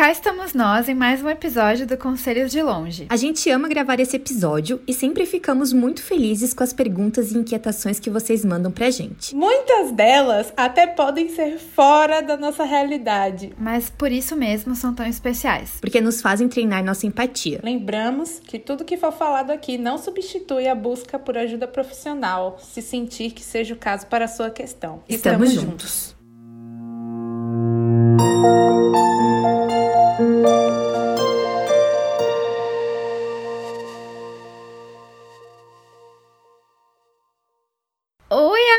cá estamos nós em mais um episódio do Conselhos de Longe. A gente ama gravar esse episódio e sempre ficamos muito felizes com as perguntas e inquietações que vocês mandam pra gente. Muitas delas até podem ser fora da nossa realidade. Mas por isso mesmo são tão especiais. Porque nos fazem treinar nossa empatia. Lembramos que tudo que for falado aqui não substitui a busca por ajuda profissional, se sentir que seja o caso para a sua questão. Estamos, juntos. Oi,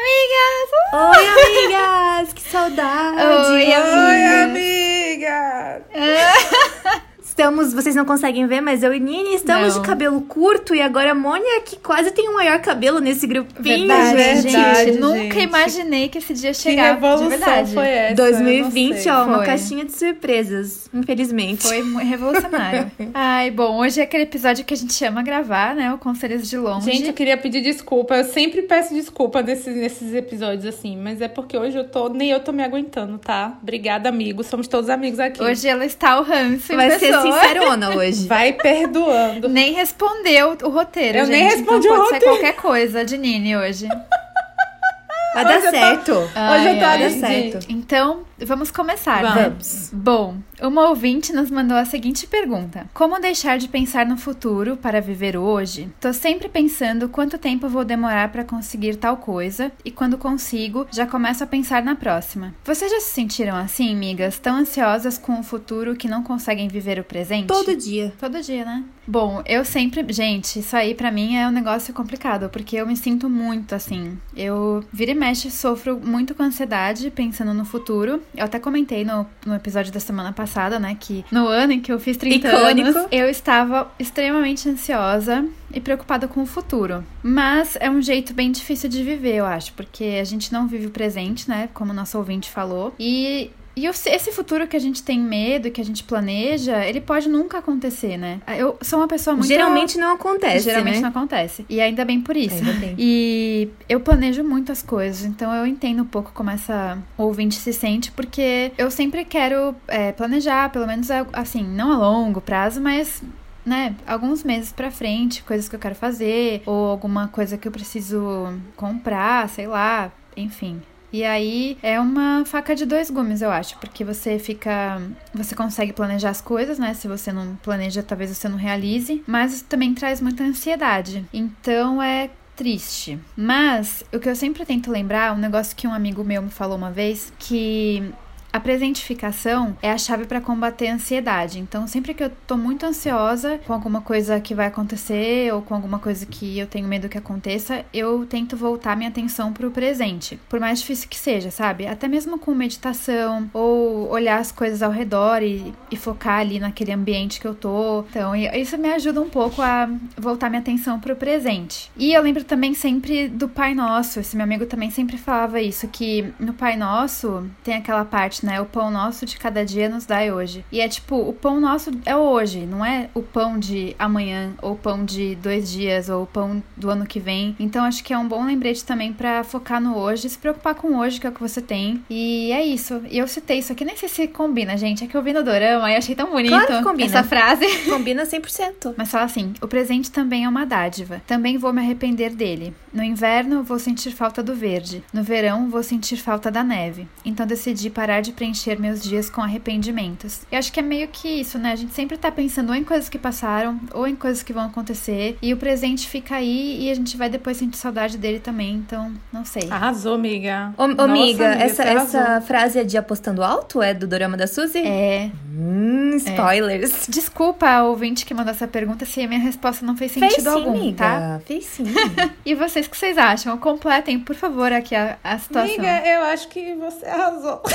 amigas! Oi, amigas! Que saudade! Oi, Oi, amigas! Estamos, vocês não conseguem ver, mas eu e Nini estamos Não. de cabelo curto e agora a Mônia que quase tem o maior cabelo nesse grupinho, Verdade, gente. verdade. Nunca gente. imaginei que esse dia Que chegava. de revolução verdade. foi essa? Eu 2020, não sei. ó, uma Foi. caixinha de surpresas, infelizmente. Foi revolucionário. Ai, bom, hoje é aquele episódio que a gente ama gravar, né? O Conselhos de Longe. Gente, eu queria pedir desculpa. Eu sempre peço desculpa nesses, nesses episódios assim, mas é porque hoje eu tô. Nem eu tô me aguentando, tá? Obrigada, amigo. Somos todos amigos aqui. Hoje ela está o ranço em Vai ser pessoa. Sincerona hoje. Vai perdoando. Nem respondeu o roteiro, Eu gente. nem respondi então o pode roteiro. ser qualquer coisa de Nini hoje. Vai dar Hoje eu tô- certo. Hoje Ai, eu tô ai. ali, certo. Então, vamos começar. né? Vamos. Bom, uma ouvinte nos mandou a seguinte pergunta: Como deixar de pensar no futuro para viver hoje? Tô sempre pensando quanto tempo vou demorar para conseguir tal coisa e quando consigo, já começo a pensar na próxima. Vocês já se sentiram assim, amigas, tão ansiosas com o futuro que não conseguem viver o presente? Todo dia. Todo dia, né? Bom, eu sempre. Gente, isso aí pra mim é um negócio complicado, porque eu me sinto muito assim. Eu vira e mexe, sofro muito com ansiedade pensando no futuro. Eu até comentei no, no episódio da semana passada, né, que no ano em que eu fiz 30 Icônico. anos, eu estava extremamente ansiosa e preocupada com o futuro. Mas é um jeito bem difícil de viver, eu acho, porque a gente não vive o presente, né, como o nosso ouvinte falou. E e esse futuro que a gente tem medo, que a gente planeja, ele pode nunca acontecer, né? Eu sou uma pessoa muito. Geralmente não acontece, Geralmente né? não acontece. E ainda bem por isso. Ainda bem. E eu planejo muito as coisas, então eu entendo um pouco como essa ouvinte se sente, porque eu sempre quero é, planejar, pelo menos assim, não a longo prazo, mas né, alguns meses pra frente, coisas que eu quero fazer, ou alguma coisa que eu preciso comprar, sei lá, enfim. E aí é uma faca de dois gumes, eu acho, porque você fica. Você consegue planejar as coisas, né? Se você não planeja, talvez você não realize, mas também traz muita ansiedade. Então é triste. Mas o que eu sempre tento lembrar, um negócio que um amigo meu me falou uma vez, que a presentificação é a chave para combater a ansiedade. Então, sempre que eu tô muito ansiosa com alguma coisa que vai acontecer ou com alguma coisa que eu tenho medo que aconteça, eu tento voltar minha atenção pro presente. Por mais difícil que seja, sabe? Até mesmo com meditação ou olhar as coisas ao redor e, e focar ali naquele ambiente que eu tô. Então, isso me ajuda um pouco a voltar minha atenção pro presente. E eu lembro também sempre do Pai Nosso. Esse meu amigo também sempre falava isso, que no Pai Nosso tem aquela parte, né? O pão nosso de cada dia nos dai hoje. E é tipo, o pão nosso é o hoje, não é o pão de amanhã, ou o pão de dois dias, ou o pão do ano que vem. Então acho que é um bom lembrete também pra focar no hoje, se preocupar com o hoje, que é o que você tem. E é isso. E eu citei isso aqui, nem sei se combina, gente. É que eu vi no Dorama e achei tão bonito Claro combina. essa frase. Combina 100%. Mas fala assim: o presente também é uma dádiva. Também vou me arrepender dele. No inverno, vou sentir falta do verde. No verão, vou sentir falta da neve. Então decidi parar de preencher meus dias com arrependimentos. Eu acho que é meio que isso, né? A gente sempre tá pensando ou em coisas que passaram, ou em coisas que vão acontecer. E o presente fica aí e a gente vai depois sentir saudade dele também. Então, não sei. Arrasou, amiga. Ô, Nossa, amiga, essa, essa frase é de apostando alto? É do Dorama da Suzy? É. Hum, spoilers. Desculpa a ouvinte que mandou essa pergunta se a minha resposta não fez sentido Fez sim, algum, amiga. tá? Fez sim. E vocês, o que vocês acham? Completem, por favor, aqui a, a situação. Amiga, eu acho que você arrasou.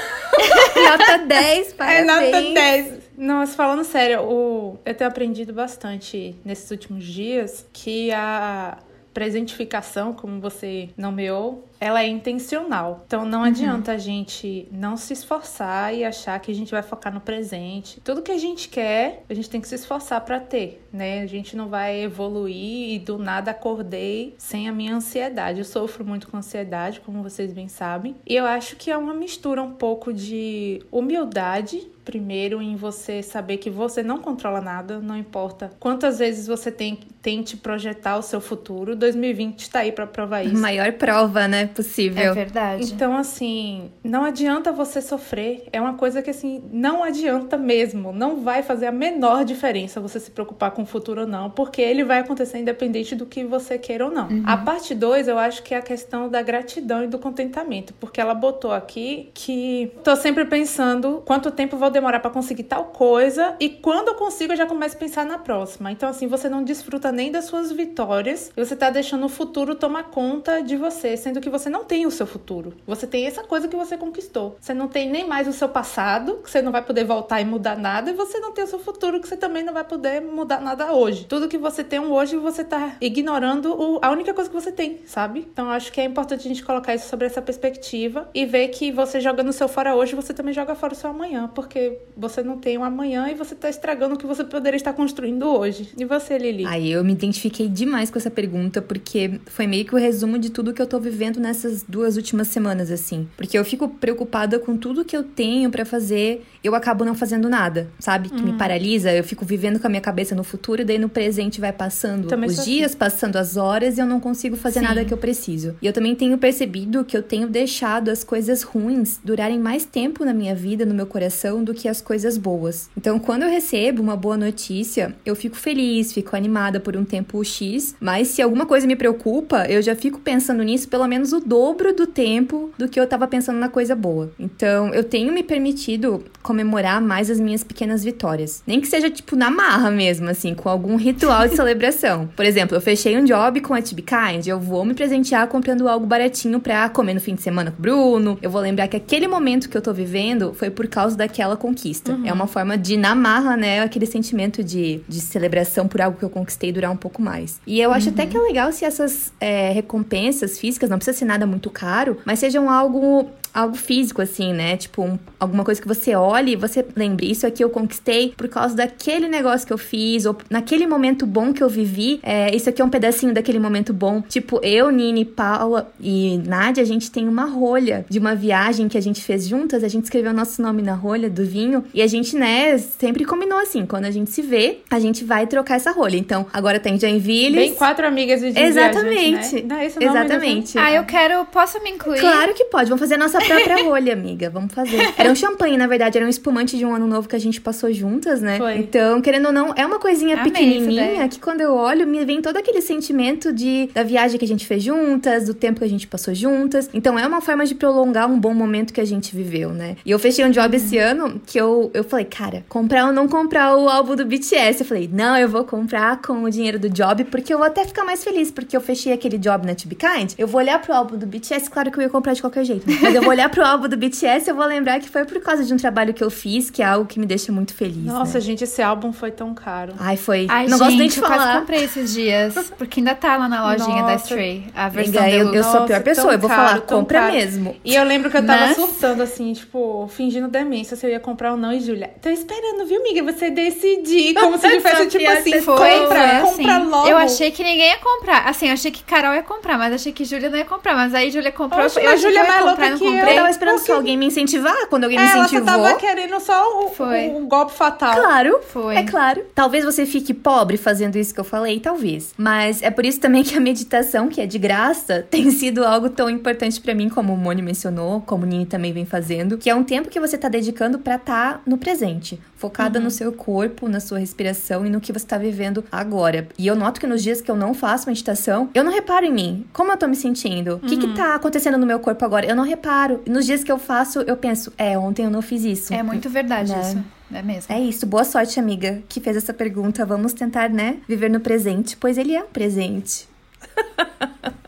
nota 10, É parabéns. nota 10. Não, mas falando sério, o... eu tenho aprendido bastante nesses últimos dias que a presentificação, como você nomeou, ela é intencional. Então não uhum. adianta a gente não se esforçar e achar que a gente vai focar no presente. Tudo que a gente quer, a gente tem que se esforçar para ter, né? A gente não vai evoluir e do nada acordei sem a minha ansiedade. Eu sofro muito com ansiedade, como vocês bem sabem. E eu acho que é uma mistura um pouco de humildade primeiro em você saber que você não controla nada, não importa quantas vezes você tem, tente projetar o seu futuro. 2020 está aí para provar isso. Maior prova, né, possível. É verdade. Então, assim, não adianta você sofrer. É uma coisa que, assim, não adianta mesmo. Não vai fazer a menor diferença você se preocupar com o futuro ou não, porque ele vai acontecer independente do que você queira ou não. Uhum. A parte 2, eu acho que é a questão da gratidão e do contentamento, porque ela botou aqui que tô sempre pensando quanto tempo vou demorar para conseguir tal coisa e quando eu consigo eu já começo a pensar na próxima. Então assim, você não desfruta nem das suas vitórias e você tá deixando o futuro tomar conta de você, sendo que você não tem o seu futuro. Você tem essa coisa que você conquistou. Você não tem nem mais o seu passado, que você não vai poder voltar e mudar nada, e você não tem o seu futuro, que você também não vai poder mudar nada hoje. Tudo que você tem hoje, você tá ignorando o, a única coisa que você tem, sabe? Então acho que é importante a gente colocar isso sobre essa perspectiva e ver que você jogando o seu fora hoje, você também joga fora o seu amanhã, porque você não tem um amanhã e você tá estragando o que você poderia estar construindo hoje. E você, Lili? Aí eu me identifiquei demais com essa pergunta, porque foi meio que o resumo de tudo que eu tô vivendo nessas duas últimas semanas, assim. Porque eu fico preocupada com tudo que eu tenho para fazer, eu acabo não fazendo nada, sabe? Que me uhum. paralisa, eu fico vivendo com a minha cabeça no futuro, e daí no presente vai passando também os assim. dias, assim. passando as horas e eu não consigo fazer Sim. nada que eu preciso. E eu também tenho percebido que eu tenho deixado as coisas ruins durarem mais tempo na minha vida, no meu coração, do que as coisas boas. Então, quando eu recebo uma boa notícia, eu fico feliz, fico animada por um tempo X, mas se alguma coisa me preocupa, eu já fico pensando nisso pelo menos o dobro do tempo do que eu tava pensando na coisa boa. Então, eu tenho me permitido comemorar mais as minhas pequenas vitórias. Nem que seja tipo na marra mesmo, assim, com algum ritual de celebração. Por exemplo, eu fechei um job com a Tib Kind, eu vou me presentear comprando algo baratinho pra comer no fim de semana com o Bruno. Eu vou lembrar que aquele momento que eu tô vivendo foi por causa daquela conquista. Uhum. É uma forma de, na marra, né, aquele sentimento de, de celebração por algo que eu conquistei durar um pouco mais. E eu acho uhum. até que é legal se essas é, recompensas físicas, não precisa nada muito caro, mas sejam algo algo físico, assim, né? Tipo, um, alguma coisa que você olhe e você lembre, isso aqui eu conquistei por causa daquele negócio que eu fiz, ou naquele momento bom que eu vivi, é, isso aqui é um pedacinho daquele momento bom. Tipo, eu, Nini, Paula e Nádia, a gente tem uma rolha de uma viagem que a gente fez juntas, a gente escreveu nosso nome na rolha do vinho, e a gente, né, sempre combinou assim, quando a gente se vê, a gente vai trocar essa rolha. Então, agora tem Joinville. Bem quatro amigas de Exatamente. Gente, né? Não, Exatamente. Ah, eu quero, posso me incluir? Claro que pode, vamos fazer a nossa própria rolha, amiga. Vamos fazer. Era um champanhe, na verdade, era um espumante de um ano novo que a gente passou juntas, né? Foi. Então, querendo ou não, é uma coisinha Amei pequenininha que quando eu olho, me vem todo aquele sentimento de da viagem que a gente fez juntas, do tempo que a gente passou juntas. Então, é uma forma de prolongar um bom momento que a gente viveu, né? E eu fechei um job esse ano que eu, eu falei, cara, comprar ou não comprar o álbum do BTS? Eu falei, não, eu vou comprar com o dinheiro do job, porque eu vou até ficar mais feliz, porque eu fechei aquele job na To Be Kind. Eu vou olhar pro álbum do BTS, claro que eu ia comprar de qualquer jeito, mas eu vou olhar pro álbum do BTS, eu vou lembrar que foi por causa de um trabalho que eu fiz, que é algo que me deixa muito feliz. Nossa, né? gente, esse álbum foi tão caro. Ai, foi. Ai, não gente, gosto nem de falar. Eu quase comprei esses dias, porque ainda tá lá na lojinha Nossa. da Stray. A versão Amiga, eu, eu sou a pior pessoa, eu vou caro, falar, compra caro. mesmo. E eu lembro que eu tava Mas... surtando, assim, tipo, fingindo demência se eu ia comprar ou não. E Julia, tô esperando, viu, amiga? Você decidir. Como se ele fosse, tipo assim, foi, compra, assim. compra logo. Eu achei que ninguém ia comprar. Assim, eu achei que Carol ia comprar, mas achei que Júlia não ia comprar. Mas aí Júlia comprou. Oxe, eu, eu Júlia é mais louca que eu. Eu tava esperando só alguém me incentivar. Quando alguém me é, incentivou. Ela tava querendo só o, Foi. o, o golpe fatal. Claro. Foi. É claro. Talvez você fique pobre fazendo isso que eu falei, talvez. Mas é por isso também que a meditação, que é de graça, tem sido algo tão importante para mim, como o Moni mencionou, como o Nini também vem fazendo, que é um tempo que você tá dedicando para estar tá no presente, focada uhum. no seu corpo, na sua respiração e no que você tá vivendo agora. E eu noto que nos dias que eu não faço meditação, eu não reparo em mim. Como eu tô me sentindo? O que que uhum. tá acontecendo no meu corpo agora? Eu não reparo. Nos dias que eu faço, eu penso, é, ontem eu não fiz isso. É muito verdade né? isso. É mesmo. É isso. Boa sorte, amiga, que fez essa pergunta. Vamos tentar, né, viver no presente, pois ele é um presente.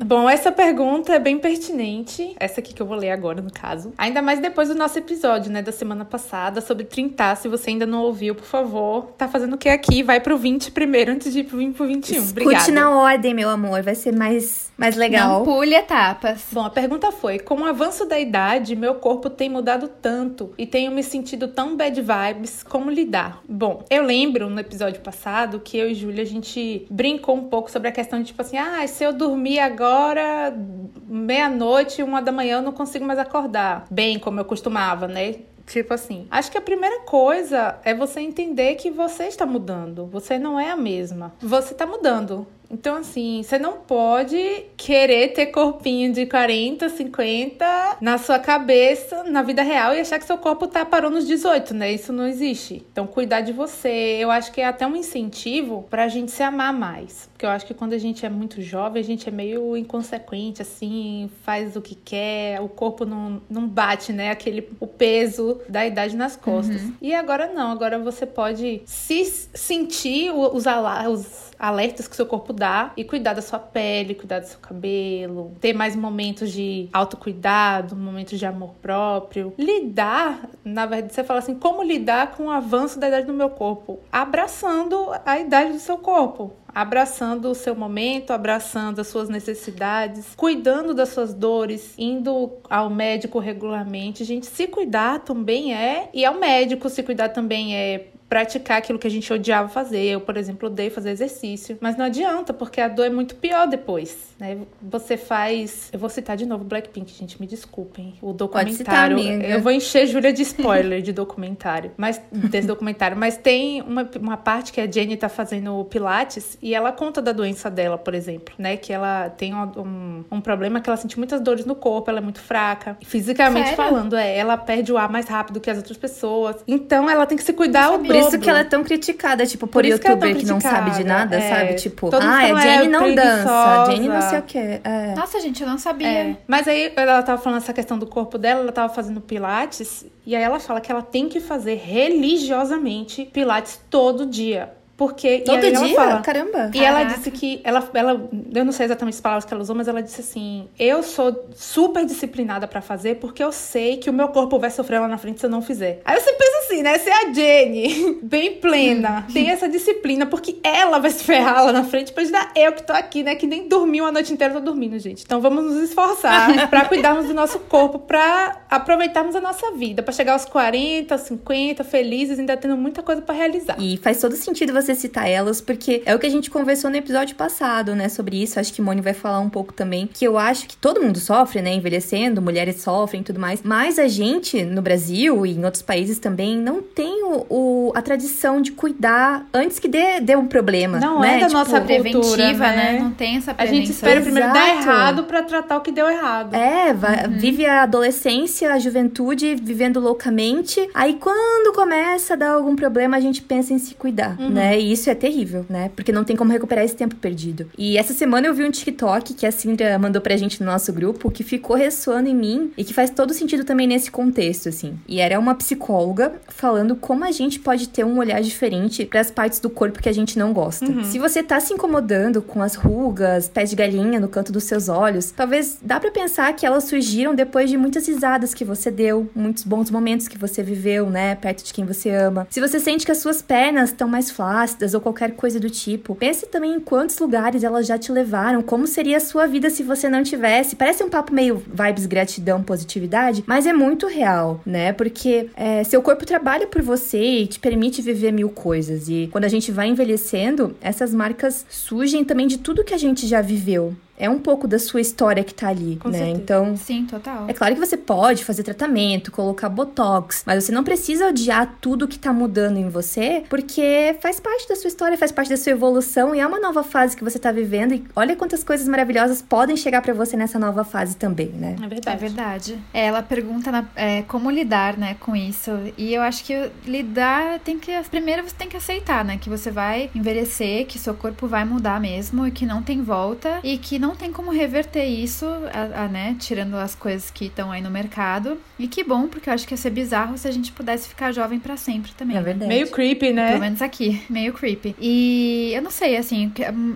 Bom, essa pergunta é bem pertinente. Essa aqui que eu vou ler agora, no caso. Ainda mais depois do nosso episódio, né, da semana passada, sobre trintar. Se você ainda não ouviu, por favor, tá fazendo o que aqui? Vai pro 20 primeiro, antes de ir pro 20 pro 21. Escute Obrigada. na ordem, meu amor. Vai ser mais, mais legal. Não pule etapas. Bom, a pergunta foi: com o avanço da idade, meu corpo tem mudado tanto e tenho me sentido tão bad vibes, como lidar? Bom, eu lembro no episódio passado que eu e Júlia a gente brincou um pouco sobre a questão de tipo assim: ah, se eu dormir agora meia-noite, uma da manhã, eu não consigo mais acordar bem como eu costumava, né? Tipo assim, acho que a primeira coisa é você entender que você está mudando. Você não é a mesma. Você está mudando. Então, assim, você não pode querer ter corpinho de 40, 50 na sua cabeça, na vida real, e achar que seu corpo tá parou nos 18, né? Isso não existe. Então, cuidar de você. Eu acho que é até um incentivo pra gente se amar mais. Porque eu acho que quando a gente é muito jovem, a gente é meio inconsequente, assim, faz o que quer, o corpo não, não bate, né? Aquele, o peso da idade nas costas. Uhum. E agora não, agora você pode se sentir os, os alertas que seu corpo dá e cuidar da sua pele, cuidar do seu cabelo, ter mais momentos de autocuidado, momentos de amor próprio. Lidar, na verdade, você fala assim, como lidar com o avanço da idade do meu corpo? Abraçando a idade do seu corpo abraçando o seu momento, abraçando as suas necessidades, cuidando das suas dores, indo ao médico regularmente. Gente, se cuidar também é, e ao médico se cuidar também é praticar aquilo que a gente odiava fazer. Eu, por exemplo, odeio fazer exercício, mas não adianta, porque a dor é muito pior depois, né? Você faz, eu vou citar de novo Blackpink, gente, me desculpem. O documentário, citar, eu vou encher Júlia de spoiler de documentário, mas desse documentário, mas tem uma, uma parte que a Jenny tá fazendo pilates e ela conta da doença dela, por exemplo, né? Que ela tem um, um, problema que ela sente muitas dores no corpo, ela é muito fraca, fisicamente Sério? falando, é, ela perde o ar mais rápido que as outras pessoas. Então ela tem que se cuidar o dobro isso que ela é tão criticada, tipo, por, por youtuber que, é que, não sabe de nada, é. sabe? Tipo, ah, a Jenny é não dança, a Jenny não sei o quê. É. Nossa, gente, eu não sabia. É. Mas aí ela tava falando essa questão do corpo dela, ela tava fazendo pilates, e aí ela fala que ela tem que fazer religiosamente pilates todo dia. Porque. Todo dia? Fala, Caramba. E Caraca. ela disse que. Ela, ela, eu não sei exatamente as palavras que ela usou, mas ela disse assim: Eu sou super disciplinada para fazer porque eu sei que o meu corpo vai sofrer lá na frente se eu não fizer. Aí você pensa assim, né? Se a Jenny, bem plena, tem essa disciplina, porque ela vai se ferrar lá na frente pra ajudar eu que tô aqui, né? Que nem dormiu a noite inteira, tô dormindo, gente. Então vamos nos esforçar para cuidarmos do nosso corpo, para aproveitarmos a nossa vida, para chegar aos 40, 50, felizes, ainda tendo muita coisa para realizar. E faz todo sentido você você citar elas, porque é o que a gente conversou no episódio passado, né, sobre isso. Acho que Moni vai falar um pouco também, que eu acho que todo mundo sofre, né, envelhecendo, mulheres sofrem e tudo mais, mas a gente, no Brasil e em outros países também, não tem o, o a tradição de cuidar antes que dê, dê um problema. Não né? é da tipo, nossa preventiva, né? né? Não tem essa prevenção. A gente espera primeiro Exato. dar errado para tratar o que deu errado. É, vai, uhum. vive a adolescência, a juventude vivendo loucamente. Aí quando começa a dar algum problema, a gente pensa em se cuidar, uhum. né? E isso é terrível, né? Porque não tem como recuperar esse tempo perdido. E essa semana eu vi um TikTok que a Cindra mandou pra gente no nosso grupo que ficou ressoando em mim e que faz todo sentido também nesse contexto, assim. E era uma psicóloga falando como a gente pode ter um olhar diferente para as partes do corpo que a gente não gosta. Uhum. Se você tá se incomodando com as rugas, pés de galinha no canto dos seus olhos, talvez dá para pensar que elas surgiram depois de muitas risadas que você deu, muitos bons momentos que você viveu, né, perto de quem você ama. Se você sente que as suas pernas estão mais flácidas, ou qualquer coisa do tipo. Pense também em quantos lugares elas já te levaram, como seria a sua vida se você não tivesse. Parece um papo meio vibes gratidão, positividade, mas é muito real, né? Porque é, seu corpo trabalha por você e te permite viver mil coisas. E quando a gente vai envelhecendo, essas marcas surgem também de tudo que a gente já viveu é um pouco da sua história que tá ali, Com né? Certeza. Então, sim, total. É claro que você pode fazer tratamento, colocar botox, mas você não precisa odiar tudo que tá mudando em você, porque faz parte da sua história, faz parte da sua evolução e é uma nova fase que você tá vivendo e olha quantas coisas maravilhosas podem chegar para você nessa nova fase também, né? É verdade. É verdade. É, ela pergunta na, é, como lidar, né, com isso. E eu acho que lidar tem que primeiro você tem que aceitar, né, que você vai envelhecer, que seu corpo vai mudar mesmo e que não tem volta e que não não tem como reverter isso, a, a, né? Tirando as coisas que estão aí no mercado. E que bom, porque eu acho que ia ser bizarro se a gente pudesse ficar jovem para sempre também. É verdade. Meio creepy, né? Pelo menos aqui, meio creepy. E eu não sei, assim,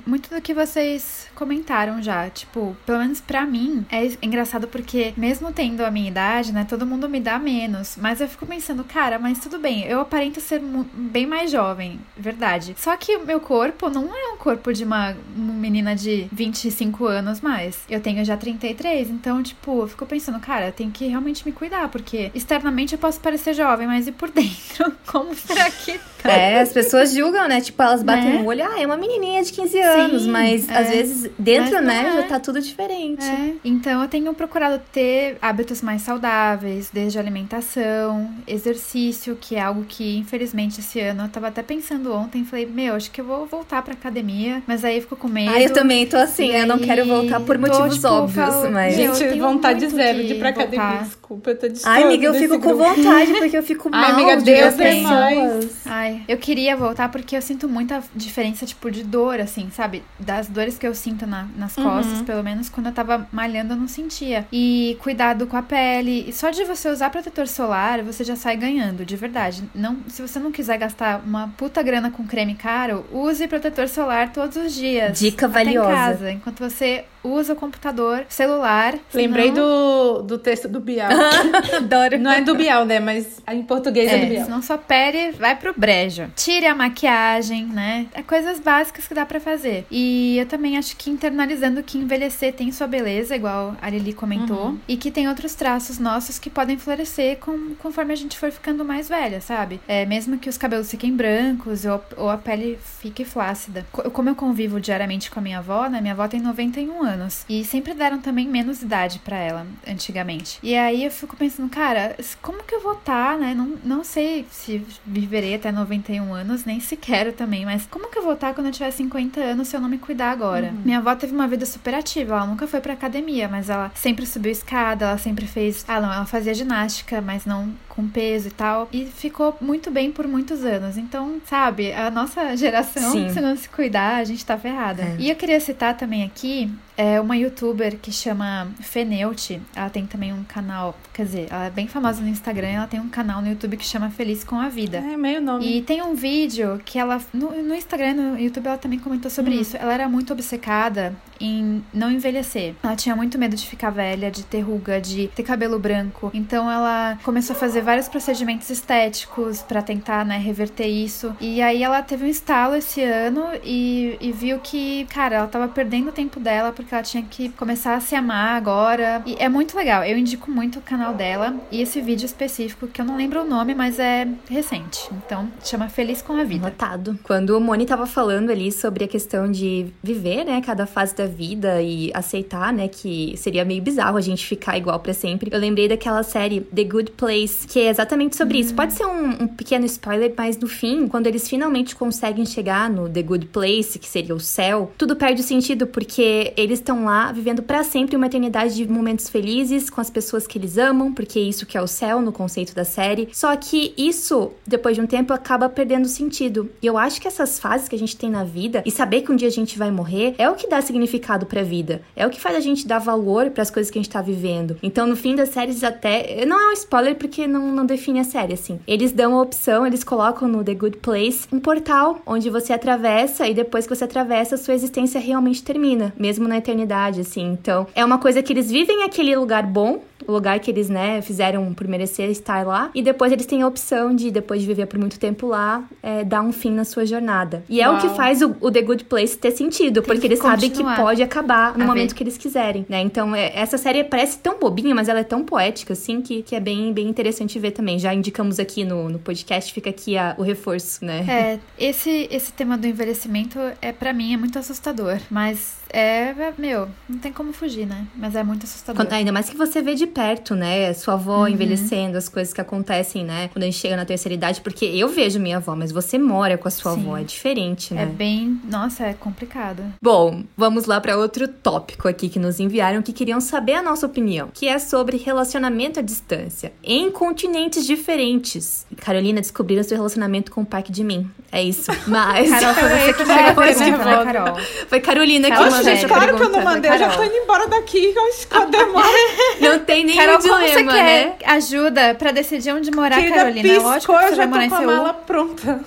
muito do que vocês comentaram já. Tipo, pelo menos para mim, é engraçado porque, mesmo tendo a minha idade, né? Todo mundo me dá menos. Mas eu fico pensando, cara, mas tudo bem, eu aparento ser bem mais jovem, verdade. Só que o meu corpo não é um corpo de uma, uma menina de 25 anos mais. Eu tenho já 33, então, tipo, eu fico pensando, cara, tenho que realmente me cuidar, porque externamente eu posso parecer jovem, mas e por dentro? Como será que? É, as pessoas julgam, né? Tipo, elas batem né? no olho, ah, é uma menininha de 15 anos, Sim, mas é. às vezes dentro, mas né, é. já tá tudo diferente. É. Então eu tenho procurado ter hábitos mais saudáveis, desde alimentação, exercício, que é algo que, infelizmente, esse ano eu tava até pensando ontem, falei, meu, acho que eu vou voltar pra academia, mas aí eu fico com medo. Ah, eu também tô assim, eu não quero voltar por motivos tipo, óbvios, falo, mas... Gente, vontade zero de ir pra academia, voltar. desculpa, eu tô Ai, amiga, eu fico com vontade, porque eu fico mal Ai, amiga, Deus de pessoas. Ai, eu queria voltar porque eu sinto muita diferença, tipo, de dor, assim, sabe? Das dores que eu sinto na, nas uhum. costas, uhum. pelo menos quando eu tava malhando eu não sentia. E cuidado com a pele. E só de você usar protetor solar, você já sai ganhando, de verdade. Não, se você não quiser gastar uma puta grana com creme caro, use protetor solar todos os dias. Dica valiosa. Em casa, enquanto você usa o computador, celular. Lembrei do, do texto do Bial. Adoro. Não é do Bial, né? Mas em português é, é do Bial. Senão sua pele vai pro brejo. Tire a maquiagem, né? É coisas básicas que dá para fazer. E eu também acho que internalizando que envelhecer tem sua beleza, igual a Lili comentou, uhum. e que tem outros traços nossos que podem florescer com, conforme a gente for ficando mais velha, sabe? É, mesmo que os cabelos fiquem brancos ou, ou a pele fique flácida. Como eu convivo diariamente com a minha avó, né? Minha avó tem 91 anos anos. E sempre deram também menos idade para ela, antigamente. E aí eu fico pensando, cara, como que eu vou estar, tá, né? Não, não sei se viverei até 91 anos, nem se quero também, mas como que eu vou estar tá quando eu tiver 50 anos se eu não me cuidar agora? Uhum. Minha avó teve uma vida super ativa, ela nunca foi pra academia, mas ela sempre subiu escada, ela sempre fez. Ah, não, ela fazia ginástica, mas não com peso e tal. E ficou muito bem por muitos anos. Então, sabe, a nossa geração, Sim. se não se cuidar, a gente tá ferrada. É. E eu queria citar também aqui é uma youtuber que chama Feneute. Ela tem também um canal, quer dizer, ela é bem famosa no Instagram. Ela tem um canal no YouTube que chama Feliz com a Vida. É meio nome. E tem um vídeo que ela. No, no Instagram, no YouTube, ela também comentou sobre hum. isso. Ela era muito obcecada em não envelhecer. Ela tinha muito medo de ficar velha, de ter ruga, de ter cabelo branco. Então ela começou a fazer vários procedimentos estéticos para tentar, né, reverter isso. E aí ela teve um estalo esse ano e, e viu que, cara, ela tava perdendo o tempo dela porque ela tinha que começar a se amar agora. E é muito legal. Eu indico muito o canal dela e esse vídeo específico, que eu não lembro o nome, mas é recente. Então, chama Feliz com a Vida. Notado. Quando o Moni tava falando ali sobre a questão de viver, né, cada fase da vida e aceitar, né, que seria meio bizarro a gente ficar igual para sempre. Eu lembrei daquela série The Good Place, que é exatamente sobre isso. Pode ser um, um, pequeno spoiler, mas no fim, quando eles finalmente conseguem chegar no The Good Place, que seria o céu, tudo perde o sentido porque eles estão lá vivendo para sempre uma eternidade de momentos felizes com as pessoas que eles amam, porque é isso que é o céu no conceito da série. Só que isso, depois de um tempo, acaba perdendo sentido. E eu acho que essas fases que a gente tem na vida e saber que um dia a gente vai morrer é o que dá significado para a vida. É o que faz a gente dar valor para as coisas que a gente tá vivendo. Então, no fim das séries até não é um spoiler porque não, não define a série assim. Eles dão a opção, eles colocam no The Good Place um portal onde você atravessa e depois que você atravessa, sua existência realmente termina, mesmo na eternidade, assim. Então, é uma coisa que eles vivem aquele lugar bom, o lugar que eles, né, fizeram por merecer estar lá, e depois eles têm a opção de, depois de viver por muito tempo lá, é, dar um fim na sua jornada. E é Uau. o que faz o, o, The Good Place ter sentido, Tem porque eles sabem que pode acabar no a momento ver. que eles quiserem, né? Então, é, essa série parece tão bobinha, mas ela é tão poética, assim, que, que é bem, bem interessante ver também. Já indicamos aqui no, no podcast, fica aqui a, o reforço, né? É, esse, esse tema do envelhecimento, é para mim, é muito assustador, mas é, meu, não tem como fugir, né? Mas é muito assustador. Quando, ainda mais que você vê de perto, né? Sua avó uhum. envelhecendo, as coisas que acontecem, né? Quando a gente chega na terceira idade, porque eu vejo minha avó, mas você mora com a sua Sim. avó, é diferente, né? É bem, nossa, é complicado. Bom, vamos lá para outro tópico aqui que nos enviaram que queriam saber a nossa opinião, que é sobre relacionamento à distância em continentes diferentes. Carolina, descobriram seu relacionamento com o pai de mim. É isso. Mas. Carol, foi você que chegou a pergunta, né, Carol? Foi Carolina que mandou gente, essa claro que eu não mandei, eu já tô indo embora daqui. Cadê mais? Não tem nenhum Carol, como você dilema, quer né? ajuda pra decidir onde morar, Querida, Carolina? É piscou, Lógico que eu você vai já morar em tô com a mala pronta.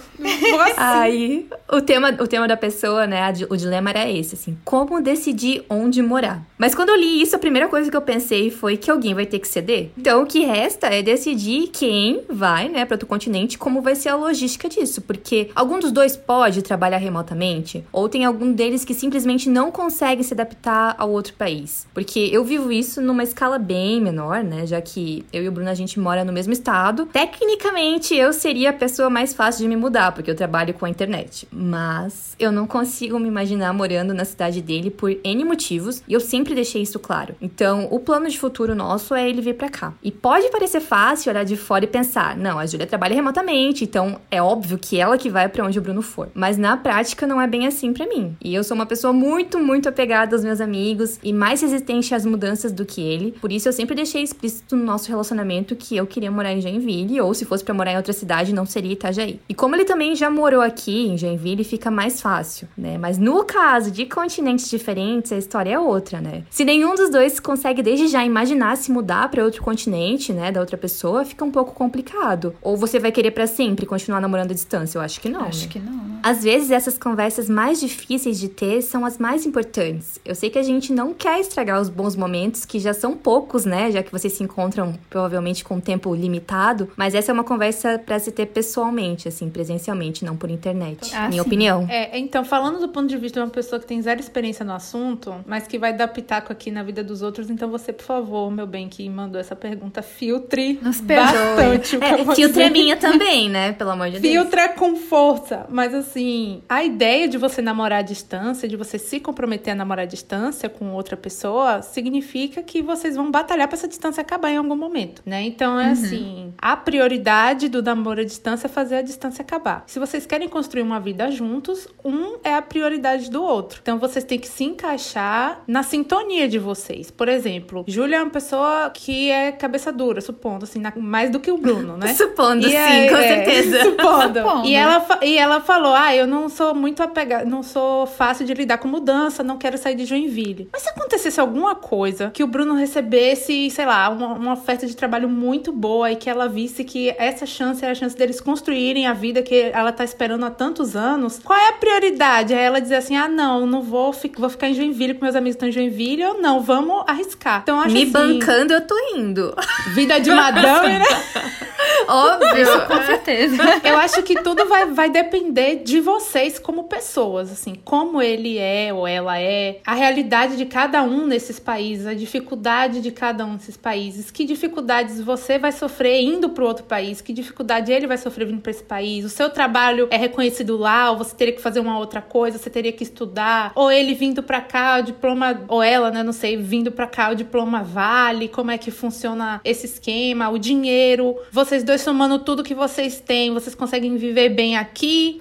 Vou assim. Aí, o tema, o tema da pessoa, né? O dilema era esse, assim, como decidir onde morar. Mas quando eu li isso, a primeira coisa que eu pensei foi que alguém vai ter que ceder. Então, o que resta é decidir quem vai, né, para outro continente, como vai ser a logística disso, porque algum dos dois pode trabalhar remotamente, ou tem algum deles que simplesmente não consegue se adaptar ao outro país. Porque eu vivo isso numa escala bem menor, né, já que eu e o Bruno a gente mora no mesmo estado. Tecnicamente, eu seria a pessoa mais fácil de me mudar, porque eu trabalho com a internet. Mas eu não consigo me imaginar morando na cidade dele por N motivos, e eu sempre deixei isso claro. Então, o plano de futuro nosso é ele vir pra cá. E pode parecer fácil olhar de fora e pensar, não, a Júlia trabalha remotamente, então é óbvio que ela que vai pra onde o Bruno for. Mas na prática não é bem assim pra mim. E eu sou uma pessoa muito, muito apegada aos meus amigos e mais resistente às mudanças do que ele. Por isso eu sempre deixei explícito no nosso relacionamento que eu queria morar em Joinville, ou se fosse pra morar em outra cidade, não seria Itajaí. E como ele também já morou aqui em Joinville, fica mais fácil, né? Mas no caso de continentes diferentes, a história é outra, né? Se nenhum dos dois consegue desde já imaginar se mudar pra outro continente, né, da outra pessoa, fica um pouco complicado. Ou você vai querer pra sempre continuar namorando à distância? Eu acho que não. Acho né? que não, né? Às vezes essas conversas mais difíceis de ter são as mais importantes. Eu sei que a gente não quer estragar os bons momentos, que já são poucos, né? Já que vocês se encontram provavelmente com um tempo limitado, mas essa é uma conversa pra se ter pessoalmente, assim, presencialmente, não por internet. Ah, Minha sim. opinião. É, então, falando do ponto de vista de uma pessoa que tem zero experiência no assunto, mas que vai dar pitaco aqui na vida dos outros, então você, por favor, meu bem, que mandou essa pergunta, filtre Nos perdoe. bastante o que eu vou É, filtro é minha também, né? Pelo amor de Deus. Filtra com força. Mas assim, a ideia de você namorar à distância, de você se comprometer a namorar à distância com outra pessoa, significa que vocês vão batalhar pra essa distância acabar em algum momento, né? Então é assim, a prioridade do namoro à distância é fazer a distância acabar. Se vocês querem construir uma vida juntos, um é a prioridade do outro. Então vocês têm que se encaixar na sintonia de vocês. Por exemplo, Júlia é uma pessoa que é cabeça dura, supondo assim, na- mais do que o Bruno, né? Supondo, E sim, aí, com é, certeza. Supondo. Supondo. E, ela, e ela falou: Ah, eu não sou muito apegada, não sou fácil de lidar com mudança, não quero sair de Joinville. Mas se acontecesse alguma coisa que o Bruno recebesse, sei lá, uma, uma oferta de trabalho muito boa e que ela visse que essa chance era a chance deles construírem a vida que ela tá esperando há tantos anos, qual é a prioridade? É ela dizer assim: Ah, não, não vou, vou ficar em Joinville, que meus amigos estão em Joinville, ou não, vamos arriscar. Então, acho Me assim, bancando, eu tô indo. Vida de madame, né? Óbvio. Com certeza. Eu acho que tudo vai, vai depender de vocês como pessoas, assim, como ele é ou ela é, a realidade de cada um nesses países, a dificuldade de cada um desses países, que dificuldades você vai sofrer indo para outro país, que dificuldade ele vai sofrer vindo para esse país, o seu trabalho é reconhecido lá, ou você teria que fazer uma outra coisa, você teria que estudar, ou ele vindo para cá, o diploma, ou ela, né, não sei, vindo para cá, o diploma vale, como é que funciona esse esquema, o dinheiro, vocês dois somando tudo que vocês têm, vocês conseguem viver bem aqui,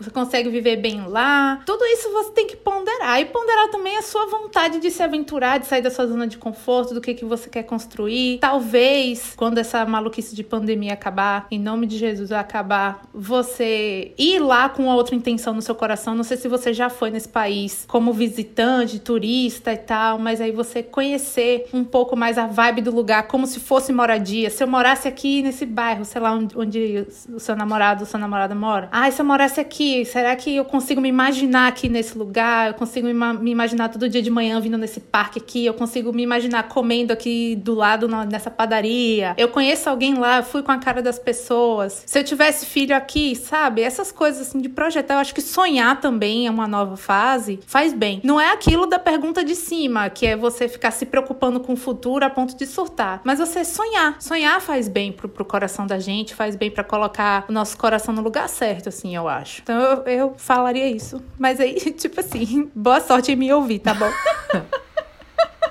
você consegue viver bem lá. Tudo isso você tem que ponderar. E ponderar também a sua vontade de se aventurar, de sair da sua zona de conforto, do que, que você quer construir. Talvez, quando essa maluquice de pandemia acabar, em nome de Jesus acabar, você ir lá com outra intenção no seu coração. Não sei se você já foi nesse país como visitante, turista e tal, mas aí você conhecer um pouco mais a vibe do lugar, como se fosse moradia. Se eu morasse aqui nesse bairro, sei lá, onde, onde o seu namorado sua namorada mora. Ah, se eu aqui, será que eu consigo me imaginar aqui nesse lugar? Eu consigo me, ima- me imaginar todo dia de manhã vindo nesse parque aqui? Eu consigo me imaginar comendo aqui do lado nessa padaria? Eu conheço alguém lá, eu fui com a cara das pessoas. Se eu tivesse filho aqui, sabe? Essas coisas assim de projetar, eu acho que sonhar também é uma nova fase, faz bem. Não é aquilo da pergunta de cima, que é você ficar se preocupando com o futuro a ponto de surtar. Mas você sonhar. Sonhar faz bem pro, pro coração da gente, faz bem pra colocar o nosso coração no lugar certo, assim, eu acho. Então eu, eu falaria isso. Mas aí, tipo assim, boa sorte em me ouvir, tá bom?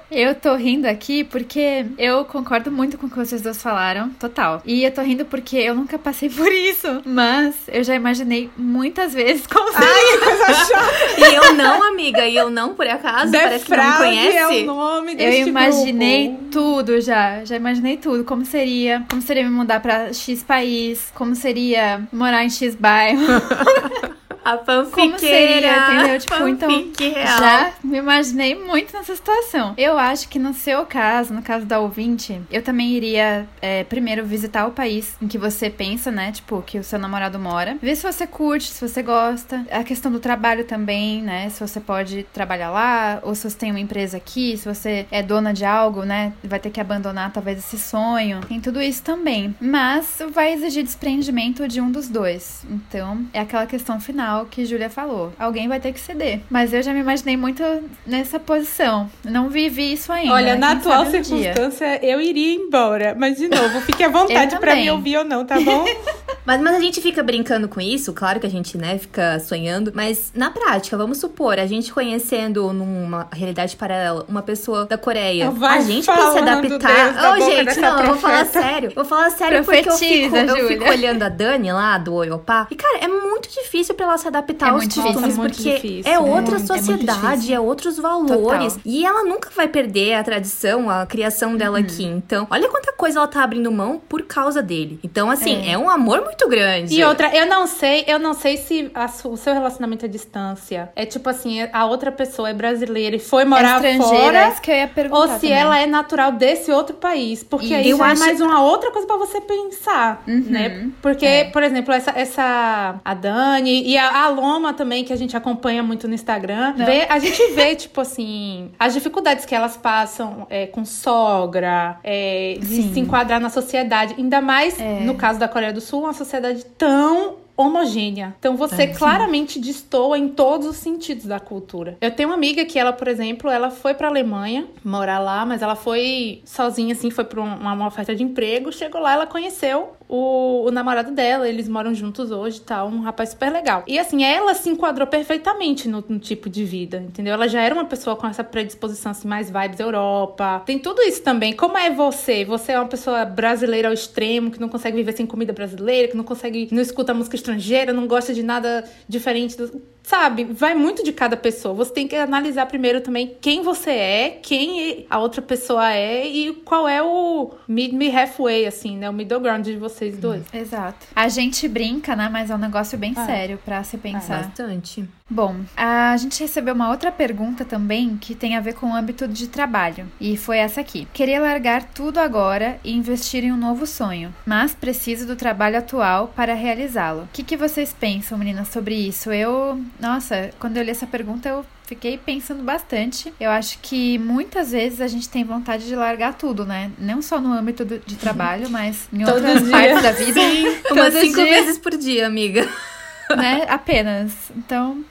Eu tô rindo aqui porque eu concordo muito com o que vocês dois falaram, total. E eu tô rindo porque eu nunca passei por isso, mas eu já imaginei muitas vezes como seria. Ai, que coisa chata! E eu não, amiga, e eu não, por acaso, parece que não me conhece. é o nome Eu imaginei grupo. tudo já, já imaginei tudo, como seria, como seria me mudar pra X país, como seria morar em X bairro. A fanfiqueira. Como seria, entendeu? Tipo, então, real. já me imaginei muito nessa situação. Eu acho que no seu caso, no caso da ouvinte, eu também iria é, primeiro visitar o país em que você pensa, né? Tipo, que o seu namorado mora. Ver se você curte, se você gosta. A questão do trabalho também, né? Se você pode trabalhar lá, ou se você tem uma empresa aqui, se você é dona de algo, né? Vai ter que abandonar talvez esse sonho. Tem tudo isso também. Mas vai exigir desprendimento de um dos dois. Então, é aquela questão final que Júlia falou. Alguém vai ter que ceder. Mas eu já me imaginei muito nessa posição. Não vivi isso ainda. Olha, na atual circunstância, eu iria embora. Mas, de novo, fique à vontade também. me ouvir ou não, tá bom? Mas, mas a gente fica brincando com isso, claro que a gente, né, fica sonhando. Mas na prática, vamos supor, a gente conhecendo numa realidade paralela uma pessoa da Coreia. Vai a gente pra se adaptar. Ô, boca gente, não, eu vou falar sério. Vou falar sério porque eu fico, Profetiza, eu fico olhando a Dani lá do Oyopá. E, cara, é muito difícil pra ela se adaptar É aos costumes, difícil. Muito porque difícil. é É outra muito, é muito sociedade, difícil. é outros valores. Total. E ela nunca vai perder a tradição, a criação dela aqui. Então, olha quanta coisa ela tá abrindo mão por causa dele. Então, assim, é, um amor muito grande. E outra, eu não sei, eu não sei se a o seu relacionamento à distância é tipo assim, a outra pessoa é brasileira e foi É morar fora. é isso que eu ia perguntar. Ou se também. ela é natural desse outro país. Porque aí Eu já acho- é mais uma outra coisa pra você pensar, Uhum. né? Porque, É. por exemplo, essa, essa a Dani e a, a Loma também, que a gente acompanha muito no Instagram, vê- a gente vê, tipo assim, as dificuldades que elas passam é, com sogra, é, de Sim. se enquadrar na sociedade. Ainda mais É. no caso da Coreia do Sul, uma sociedade tão homogênea. Então você É, claramente destoa em todos os sentidos da cultura. Eu tenho uma amiga que ela, por exemplo, ela foi pra Alemanha morar lá, mas ela foi sozinha assim, foi pra uma, uma oferta de emprego, chegou lá, ela conheceu o, o namorado dela, eles moram juntos hoje e tal, um rapaz super legal. E assim, ela se enquadrou perfeitamente no, no tipo de vida, entendeu? Ela já era uma pessoa com essa predisposição assim, mais vibes Europa. Tem tudo isso também. Como é você? Você é uma pessoa brasileira ao extremo, que não consegue viver sem comida brasileira, que não consegue, não escuta música estrangeira, não gosta de nada diferente do, sabe? Vai muito de cada pessoa. Você tem que analisar primeiro também quem você é, quem a outra pessoa é e qual é o meet me halfway assim, né? O middle ground de vocês dois. Exato. A gente brinca, né? Mas é um negócio bem É. sério pra se pensar. Bastante. Bom, a gente recebeu uma outra pergunta também que tem a ver com o âmbito de trabalho. E foi essa aqui. Queria largar tudo agora e investir em um novo sonho, mas preciso do trabalho atual para realizá-lo. O que, que vocês pensam, meninas, sobre isso? Eu, nossa, quando eu li essa pergunta, eu fiquei pensando bastante. Eu acho que muitas vezes a gente tem vontade de largar tudo, né? Não só no âmbito do- de trabalho, mas em Todo outras dia. partes da vida. Umas Todo cinco dia vezes por dia, amiga. né? Apenas. Então,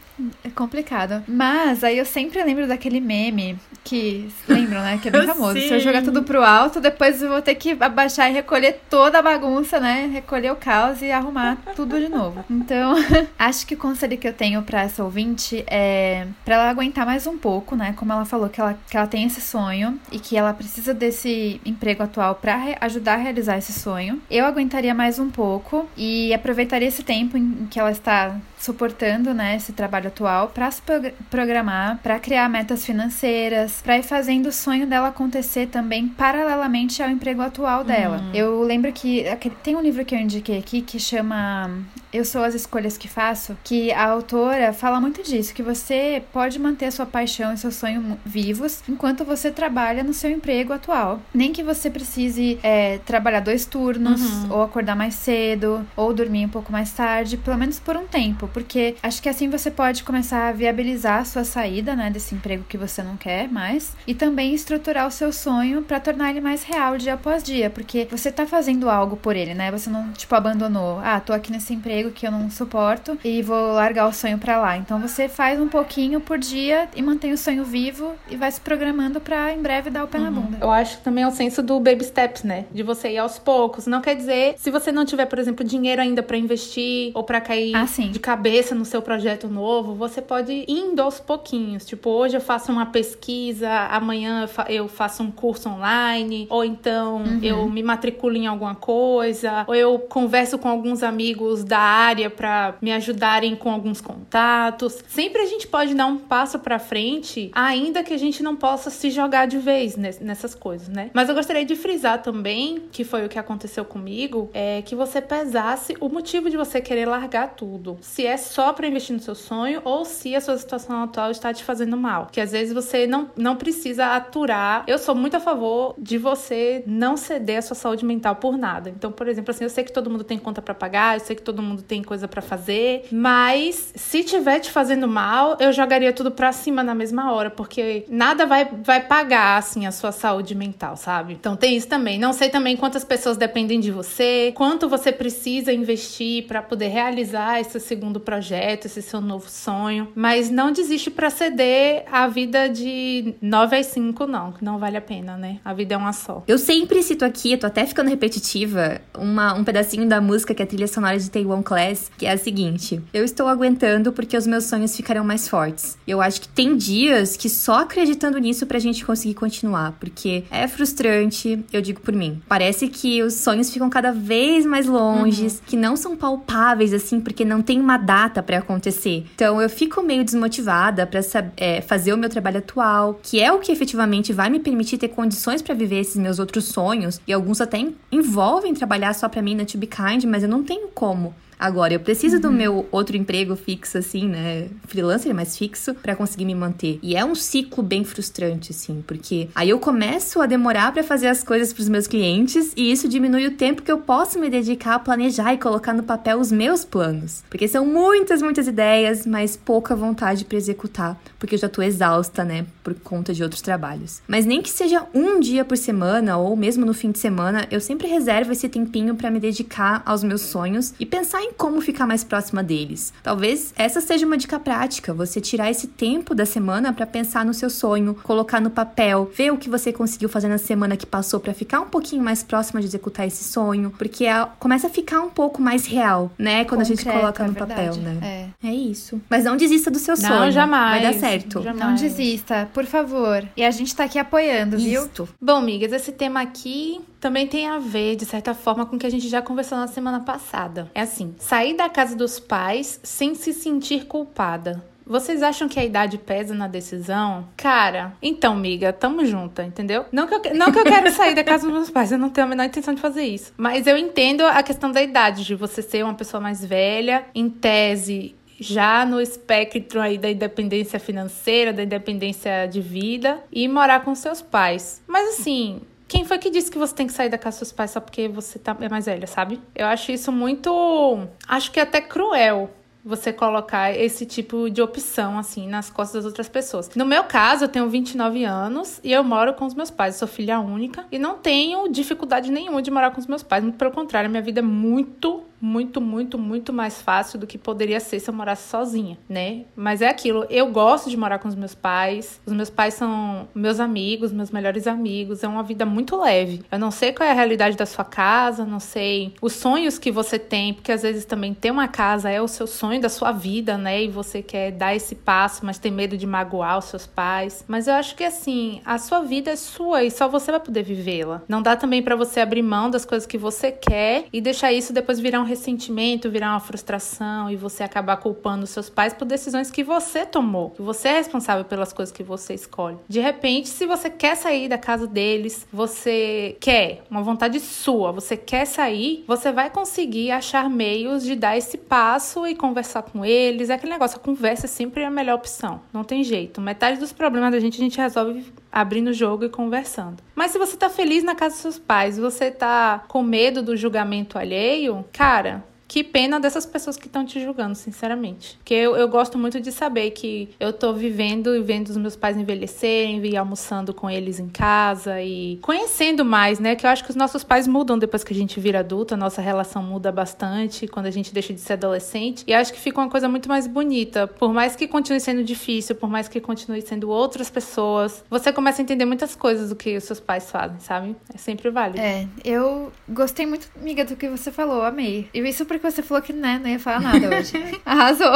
é complicado. Mas aí eu sempre lembro daquele meme que. Lembram, né? Que é bem famoso. Se eu jogar tudo pro alto, depois eu vou ter que abaixar e recolher toda a bagunça, né? Recolher o caos e arrumar tudo de novo. Então, acho que o conselho que eu tenho pra essa ouvinte é pra ela aguentar mais um pouco, né? Como ela falou que ela, que ela tem esse sonho e que ela precisa desse emprego atual pra ajudar a realizar esse sonho. Eu aguentaria mais um pouco e aproveitaria esse tempo em em que ela está suportando, né, esse trabalho atual para se prog- programar, para criar metas financeiras, para ir fazendo o sonho dela acontecer também paralelamente ao emprego atual dela. Eu lembro que tem um livro que eu indiquei aqui que chama Eu sou as escolhas que faço, que a autora fala muito disso, que você pode manter a sua paixão e seu sonho vivos enquanto você trabalha no seu emprego atual. Nem que você precise é, trabalhar dois turnos, ou acordar mais cedo, ou dormir um pouco mais tarde, pelo menos por um tempo, porque acho que assim você pode começar a viabilizar a sua saída, né, desse emprego que você não quer mais, e também estruturar o seu sonho para tornar ele mais real dia após dia, porque você tá fazendo algo por ele, né? Você não, tipo, abandonou, ah, tô aqui nesse emprego que eu não suporto e vou largar o sonho pra lá. Então você faz um pouquinho por dia e mantém o sonho vivo e vai se programando pra em breve dar o pé na bunda. Eu acho que também é o senso do baby steps, né? De você ir aos poucos. Não quer dizer, se você não tiver, por exemplo, dinheiro ainda pra investir ou pra cair Ah, de cabeça no seu projeto novo, você pode ir indo aos pouquinhos. Tipo, hoje eu faço uma pesquisa, amanhã eu fa- eu faço um curso online, ou então eu me matriculo em alguma coisa, ou eu converso com alguns amigos da área pra me ajudarem com alguns contatos. Sempre a gente pode dar um passo pra frente, ainda que a gente não possa se jogar de vez nes- nessas coisas, né? Mas eu gostaria de frisar também, que foi o que aconteceu comigo, é que você pesasse o motivo de você querer largar tudo. Se é só para investir no seu sonho ou se a sua situação atual está te fazendo mal. Que às vezes você não, não precisa aturar. Eu sou muito a favor de você não ceder a sua saúde mental por nada. Então, por exemplo, assim, eu sei que todo mundo tem conta para pagar, eu sei que todo mundo tem coisa para fazer, mas se tiver te fazendo mal, eu jogaria tudo para cima na mesma hora, porque nada vai, vai pagar assim a sua saúde mental, sabe? Então tem isso também. Não sei também quantas pessoas dependem de você, quanto você precisa investir para poder realizar esse segundo projeto, esse seu novo sonho, mas não desiste para ceder a vida de 9 às 5 não, que não vale a pena, né? A vida é uma só. Eu sempre cito aqui, tô até ficando repetitiva, uma, um pedacinho da música que é a trilha sonora de Taiwan Class, que é a seguinte: Eu estou aguentando porque os meus sonhos ficarão mais fortes. Eu acho que tem dias que só acreditando nisso pra gente conseguir continuar, porque é frustrante, eu digo por mim. Parece que os sonhos ficam cada vez mais longes, uhum. que não são palpáveis assim, porque não tem uma data para acontecer. Então eu fico meio desmotivada para é, fazer o meu trabalho atual, que é o que efetivamente vai me permitir ter condições para viver esses meus outros sonhos, e alguns até envolvem trabalhar só para mim na To Be Kind, mas eu não tenho como. Agora, eu preciso uhum. do meu outro emprego fixo, assim, né? Freelancer mais fixo, para conseguir me manter. E é um ciclo bem frustrante, assim, porque aí eu começo a demorar para fazer as coisas pros meus clientes e isso diminui o tempo que eu posso me dedicar a planejar e colocar no papel os meus planos. Porque são muitas, muitas ideias, mas pouca vontade para executar, porque eu já tô exausta, né? Por conta de outros trabalhos. Mas nem que seja um dia por semana ou mesmo no fim de semana, eu sempre reservo esse tempinho para me dedicar aos meus sonhos e pensar em como ficar mais próxima deles. Talvez essa seja uma dica prática, você tirar esse tempo da semana para pensar no seu sonho, colocar no papel, ver o que você conseguiu fazer na semana que passou para ficar um pouquinho mais próxima de executar esse sonho, porque é, começa a ficar um pouco mais real, né, quando Concreto, a gente coloca no é papel, né? É. é isso. Mas não desista do seu sonho. Não, jamais. Vai dar certo. Jamais. Não desista, por favor. E a gente tá aqui apoiando, viu? Isto. Bom, amigas, esse tema aqui também tem a ver, de certa forma, com o que a gente já conversou na semana passada. É assim, sair da casa dos pais sem se sentir culpada. Vocês acham que a idade pesa na decisão? Cara, então, miga, tamo junta, entendeu? Não que, eu, não que eu quero sair da casa dos meus pais, eu não tenho a menor intenção de fazer isso. Mas eu entendo a questão da idade, de você ser uma pessoa mais velha, em tese, já no espectro aí da independência financeira, da independência de vida e morar com seus pais. Mas assim, quem foi que disse que você tem que sair da casa dos seus pais só porque você tá, é mais velha, sabe? Eu acho isso muito. Acho que até cruel você colocar esse tipo de opção, assim, nas costas das outras pessoas. No meu caso, eu tenho 29 anos e eu moro com os meus pais. Eu sou filha única e não tenho dificuldade nenhuma de morar com os meus pais. Muito pelo contrário, minha vida é muito muito, muito, muito mais fácil do que poderia ser se eu morasse sozinha, né? Mas é aquilo, eu gosto de morar com os meus pais. Os meus pais são meus amigos, meus melhores amigos. É uma vida muito leve. Eu não sei qual é a realidade da sua casa, não sei os sonhos que você tem, porque às vezes também ter uma casa é o seu sonho da sua vida, né? E você quer dar esse passo, mas tem medo de magoar os seus pais. Mas eu acho que assim, a sua vida é sua e só você vai poder vivê-la. Não dá também para você abrir mão das coisas que você quer e deixar isso depois virar um ressentimento, virar uma frustração e você acabar culpando seus pais por decisões que você tomou, que você é responsável pelas coisas que você escolhe. De repente, se você quer sair da casa deles, você quer, uma vontade sua, você quer sair, você vai conseguir achar meios de dar esse passo e conversar com eles. É aquele negócio, a conversa é sempre a melhor opção. Não tem jeito. Metade dos problemas da gente a gente resolve abrindo o jogo e conversando. Mas se você tá feliz na casa dos seus pais, você tá com medo do julgamento alheio, cara, que pena dessas pessoas que estão te julgando, sinceramente. Porque eu, eu gosto muito de saber que eu tô vivendo e vendo os meus pais envelhecerem, e almoçando com eles em casa e conhecendo mais, né? Que eu acho que os nossos pais mudam depois que a gente vira adulto, a nossa relação muda bastante quando a gente deixa de ser adolescente. E acho que fica uma coisa muito mais bonita. Por mais que continue sendo difícil, por mais que continue sendo outras pessoas, você começa a entender muitas coisas do que os seus pais fazem, sabe? É sempre válido. É, eu gostei muito, amiga, do que você falou, amei. E isso porque você falou que né, não ia falar nada hoje. Arrasou.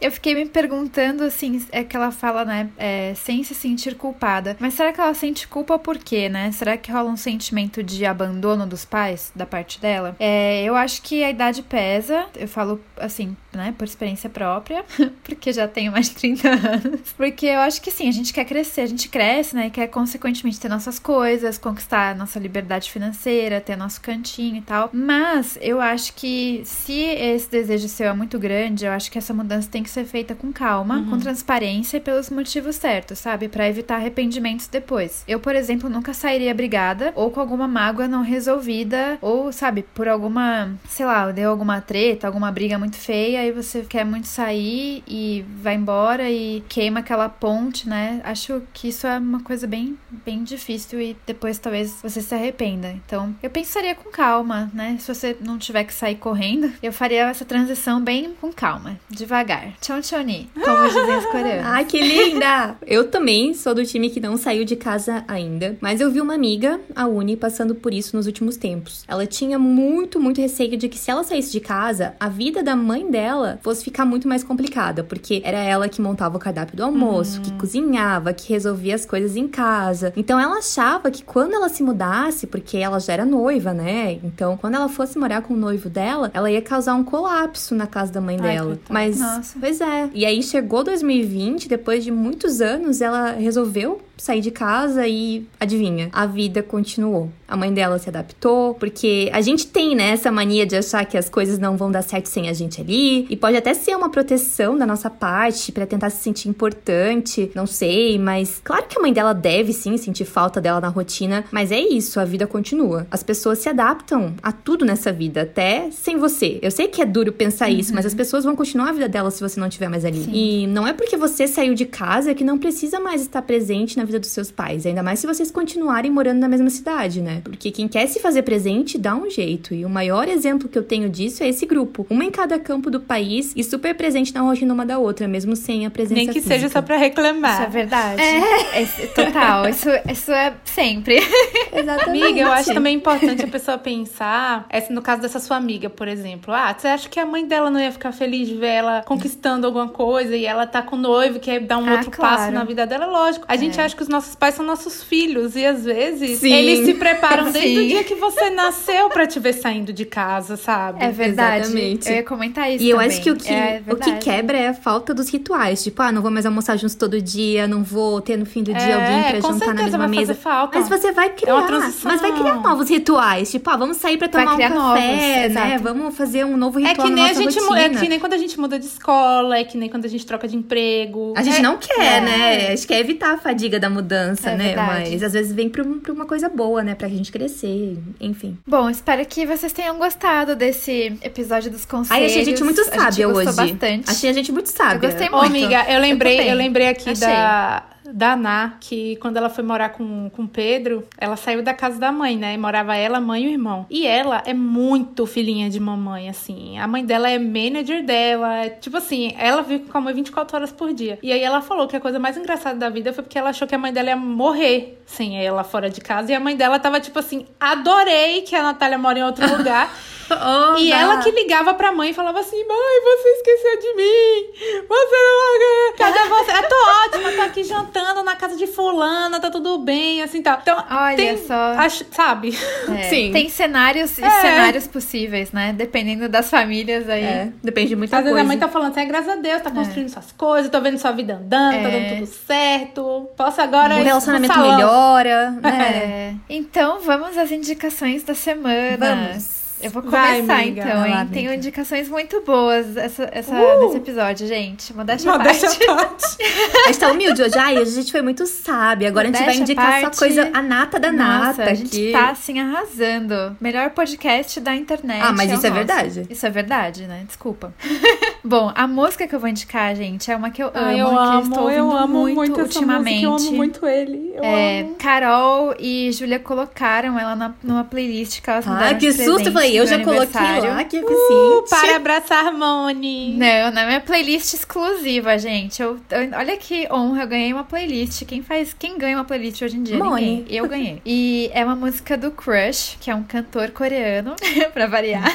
Eu fiquei me perguntando, assim, é que ela fala, né, é, sem se sentir culpada. Mas será que ela sente culpa por quê, né? Será que rola um sentimento de abandono dos pais, da parte dela? É, eu acho que a idade pesa. Eu falo, assim, né, por experiência própria, porque já tenho mais de 30 anos. Porque eu acho que sim, a gente quer crescer, a gente cresce, né, e quer consequentemente ter nossas coisas, conquistar nossa liberdade financeira, ter nosso cantinho e tal. Mas eu acho que se esse desejo seu é muito grande, eu acho que essa mudança tem que ser feita com calma, uhum. com transparência e pelos motivos certos, sabe? Para evitar arrependimentos depois. Eu, por exemplo, nunca sairia brigada ou com alguma mágoa não resolvida, ou, sabe, por alguma, sei lá, deu alguma treta, alguma briga muito feia, aí você quer muito sair e vai embora e queima aquela ponte, né? Acho que isso é uma coisa bem, bem difícil e depois talvez você se arrependa. Então, eu pensaria com calma, né? Se você não tiver que sair correndo, eu faria essa transição bem com calma, devagar. Chon choni, como dizem os coreanos. Ai, que linda! eu também sou do time que não saiu de casa ainda, mas eu vi uma amiga, a Uni, passando por isso nos últimos tempos. Ela tinha muito, muito receio de que se ela saísse de casa, a vida da mãe dela fosse ficar muito mais complicada, porque era ela que montava o cardápio do almoço, uhum. que cozinhava, que resolvia as coisas em casa. Então ela achava que quando ela se mudasse, porque ela já era noiva, né? Então, quando ela fosse morar com o noivo dela, ela ia causar um colapso na casa da mãe Ai, dela. Mas, Nossa. pois é. E aí chegou 2020, depois de muitos anos, ela resolveu sair de casa e adivinha, a vida continuou. A mãe dela se adaptou, porque a gente tem, né, essa mania de achar que as coisas não vão dar certo sem a gente ali, e pode até ser uma proteção da nossa parte para tentar se sentir importante, não sei, mas claro que a mãe dela deve sim sentir falta dela na rotina, mas é isso, a vida continua. As pessoas se adaptam a tudo nessa vida, até sem você. Eu sei que é duro pensar uhum. isso, mas as pessoas vão continuar a vida delas se você não estiver mais ali. Sim. E não é porque você saiu de casa que não precisa mais estar presente na vida dos seus pais, ainda mais se vocês continuarem morando na mesma cidade, né? Porque quem quer se fazer presente dá um jeito. E o maior exemplo que eu tenho disso é esse grupo, uma em cada campo do país e super presente na rotina uma da outra, mesmo sem a presença Nem que física. seja só para reclamar. Isso é verdade. É. é total, isso, isso é sempre. Exatamente. Amiga, eu acho também importante a pessoa pensar, essa, no caso dessa sua amiga, por exemplo, ah, você acha que a mãe dela não ia ficar feliz de ver ela conquistando alguma coisa e ela tá com o noivo, quer dar um ah, outro claro. passo na vida dela? Lógico. A gente é. acha que os nossos pais são nossos filhos e às vezes Sim. eles se preparam desde Sim. o dia que você nasceu para te ver saindo de casa, sabe? É verdade. Exatamente. Eu ia comentar isso. E eu acho que o que, é o que quebra é a falta dos rituais. Tipo, ah, não vou mais almoçar juntos todo dia, não vou ter no fim do dia é, alguém pra jantar na mesma mesa. Falta. Mas você vai é criar. Mas vai criar novos rituais. Tipo, ah, vamos sair pra tomar um café, novos, né? Exato. Vamos fazer um novo ritual. É que nem a gente. É que nem quando a gente muda de escola, é que nem quando a gente troca de emprego. A gente é, não quer, né? A gente quer evitar a fadiga da mudança, né? Verdade. Mas às vezes vem pra, pra uma coisa boa, né? Pra gente crescer, enfim. Bom, espero que vocês tenham gostado desse episódio dos conselhos. Ai, achei a gente muito sábia hoje. Bastante. Achei a gente muito sábia. Eu gostei muito. Ô, amiga, eu lembrei, eu, eu lembrei aqui achei. da da Ná, que quando ela foi morar com, com Pedro, ela saiu da casa da mãe, né? E morava ela, mãe e o irmão. E ela é muito filhinha de mamãe, assim. A mãe dela é manager dela. É, tipo assim, ela vive com a mãe 24 horas por dia. E aí ela falou que a coisa mais engraçada da vida foi porque ela achou que a mãe dela ia morrer sem ela fora de casa. E a mãe dela tava tipo assim: adorei que a Natália mora em outro lugar. Oh, e ela que ligava pra mãe e falava assim: Mãe, você esqueceu de mim. Você não Cadê você? Eu tô ótima, tô aqui jantando na casa de fulana, tá tudo bem, assim tal. Então, Olha tem, só. Acho, sabe? É, Sim. Tem cenários e é. cenários possíveis, né? Dependendo das famílias aí. É, depende de muita Às coisa. Às vezes a mãe tá falando assim: é, graças a Deus, tá é. construindo suas coisas, tô vendo sua vida andando, tá dando é. tudo certo. Posso agora. O relacionamento melhora. Né? Então, vamos às indicações da semana. Vamos. Eu vou começar Vai, então, hein? Lá, Tenho indicações muito boas essa, essa, uh! nesse episódio, gente. Modéstia à parte. parte. a gente tá humilde hoje. Ai, a gente foi muito sábia. Agora Modéstia a gente vai indicar parte... só coisa, a nata da Nossa, nata. A gente aqui. tá, assim, arrasando. Melhor podcast da internet. Ah, mas é isso é verdade. Isso é verdade, né? Desculpa. Bom, a música que eu vou indicar, gente, é uma que eu amo. eu que amo, eu estou ouvindo eu amo muito, muito ultimamente. eu amo muito ele. Eu é, amo. Carol e Júlia colocaram ela na, numa playlist que elas Ah, que susto! Eu falei, eu já coloquei lá, que uh, Para abraçar Moni. Não, na minha playlist exclusiva, gente. Eu, eu, olha que honra, eu ganhei uma playlist. Quem faz, quem ganha uma playlist hoje em dia? Moni. Ninguém. Eu ganhei. E é uma música do Crush, que é um cantor coreano, pra variar.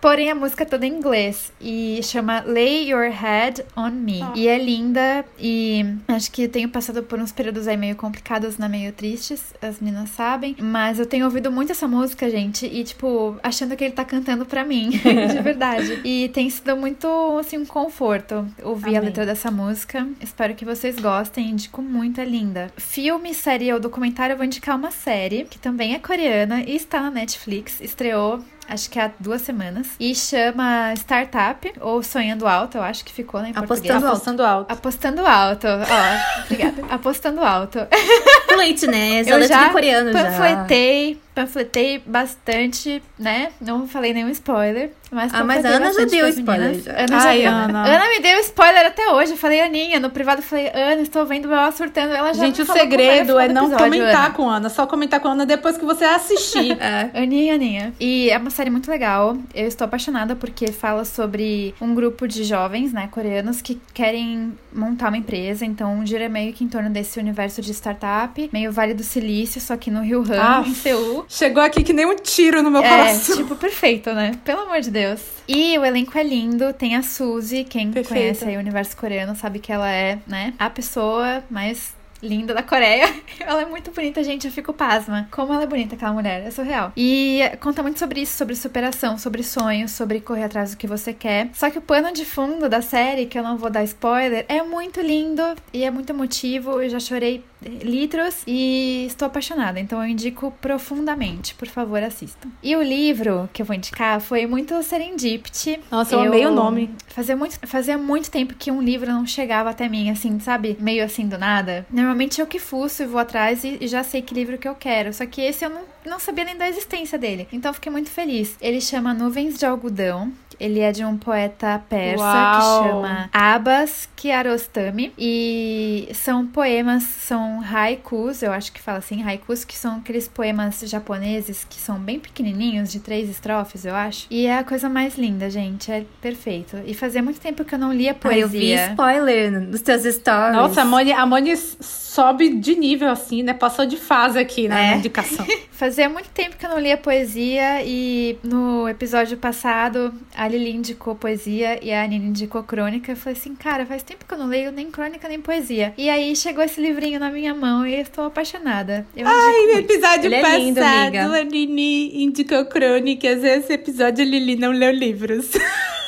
Porém, a música é toda em inglês e chama Lay Your Head on Me. E é linda e acho que tenho passado por uns períodos aí meio complicados, né? Meio tristes, as meninas sabem. Mas eu tenho ouvido muito essa música, gente, e tipo, achando que ele tá cantando pra mim, de verdade. E tem sido muito, assim, um conforto ouvir Amém. a letra dessa música. Espero que vocês gostem, indico muito, é linda. Filme, série ou documentário, eu vou indicar uma série que também é coreana e está na Netflix. Estreou acho que há duas semanas. E chama Startup, ou Sonhando Alto, eu acho que ficou, né, em português. Apostando alto. Apostando alto. Apostando alto. Ó, obrigada. Apostando alto. Fluente, né? Já Eu já coreano já. panfletei, panfletei bastante, né? Não falei nenhum spoiler. Mas Ah, mas a Ana já deu spoiler, meninas. já. Ana, Ai, já Ana. Ana me deu spoiler até hoje. Eu falei, Aninha, no privado eu falei, Ana, estou vendo ela surtando. Ela já Gente, o segredo é não episódio, comentar Ana. com a Ana, só comentar com a Ana depois que você assistir. É. Aninha, Aninha. E é uma série muito legal. Eu estou apaixonada porque fala sobre um grupo de jovens, né, coreanos, que querem montar uma empresa. Então, gira meio que em torno desse universo de startup, meio Vale do Silício, só que no Rio Han, Ah, em Seul. Chegou aqui que nem um tiro no meu É, coração. tipo, perfeito, né? Pelo amor de Deus. E o elenco é lindo, tem a Suzy, quem Perfeita. conhece aí o universo coreano sabe que ela é, né, a pessoa mais linda da Coreia. Ela é muito bonita, gente, eu fico pasma. Como ela é bonita, aquela mulher, é surreal. E conta muito sobre isso, sobre superação, sobre sonhos, sobre correr atrás do que você quer. Só que o pano de fundo da série, que eu não vou dar spoiler, é muito lindo e é muito emotivo. Eu já chorei litros e estou apaixonada, então eu indico profundamente. Por favor, assistam. E o livro que eu vou indicar foi muito serendipity. Nossa, eu amei o nome. Fazia muito, fazia muito tempo que um livro não chegava até mim, assim, sabe? Meio assim do nada. Normalmente eu que fuço e vou atrás e, e já sei que livro que eu quero. Só que esse eu não, não sabia nem da existência dele. Então eu fiquei muito feliz. Ele chama Nuvens de Algodão. Ele é de um poeta persa Uau. que chama Abbas Kiarostami. E são poemas, são haikus, eu acho que fala assim, haikus, que são aqueles poemas japoneses que são bem pequenininhos, de três estrofes, eu acho. E é a coisa mais linda, gente. É perfeito. E fazia muito tempo que eu não lia Ah, eu vi poesia. spoiler nos teus stories. Nossa, a Moni, a Moni sobe de nível assim, né? Passou de fase aqui na É. indicação. Fazia muito tempo que eu não lia poesia e no episódio passado a Lili indicou poesia e a Nina indicou crônica. Eu falei assim, cara, faz tempo que eu não leio nem crônica nem poesia. E aí chegou esse livrinho na minha mão e eu estou apaixonada. Eu muito. episódio é passado, lindo, amiga. a Lili indicou crônicas. Esse episódio a Lili não leu livros.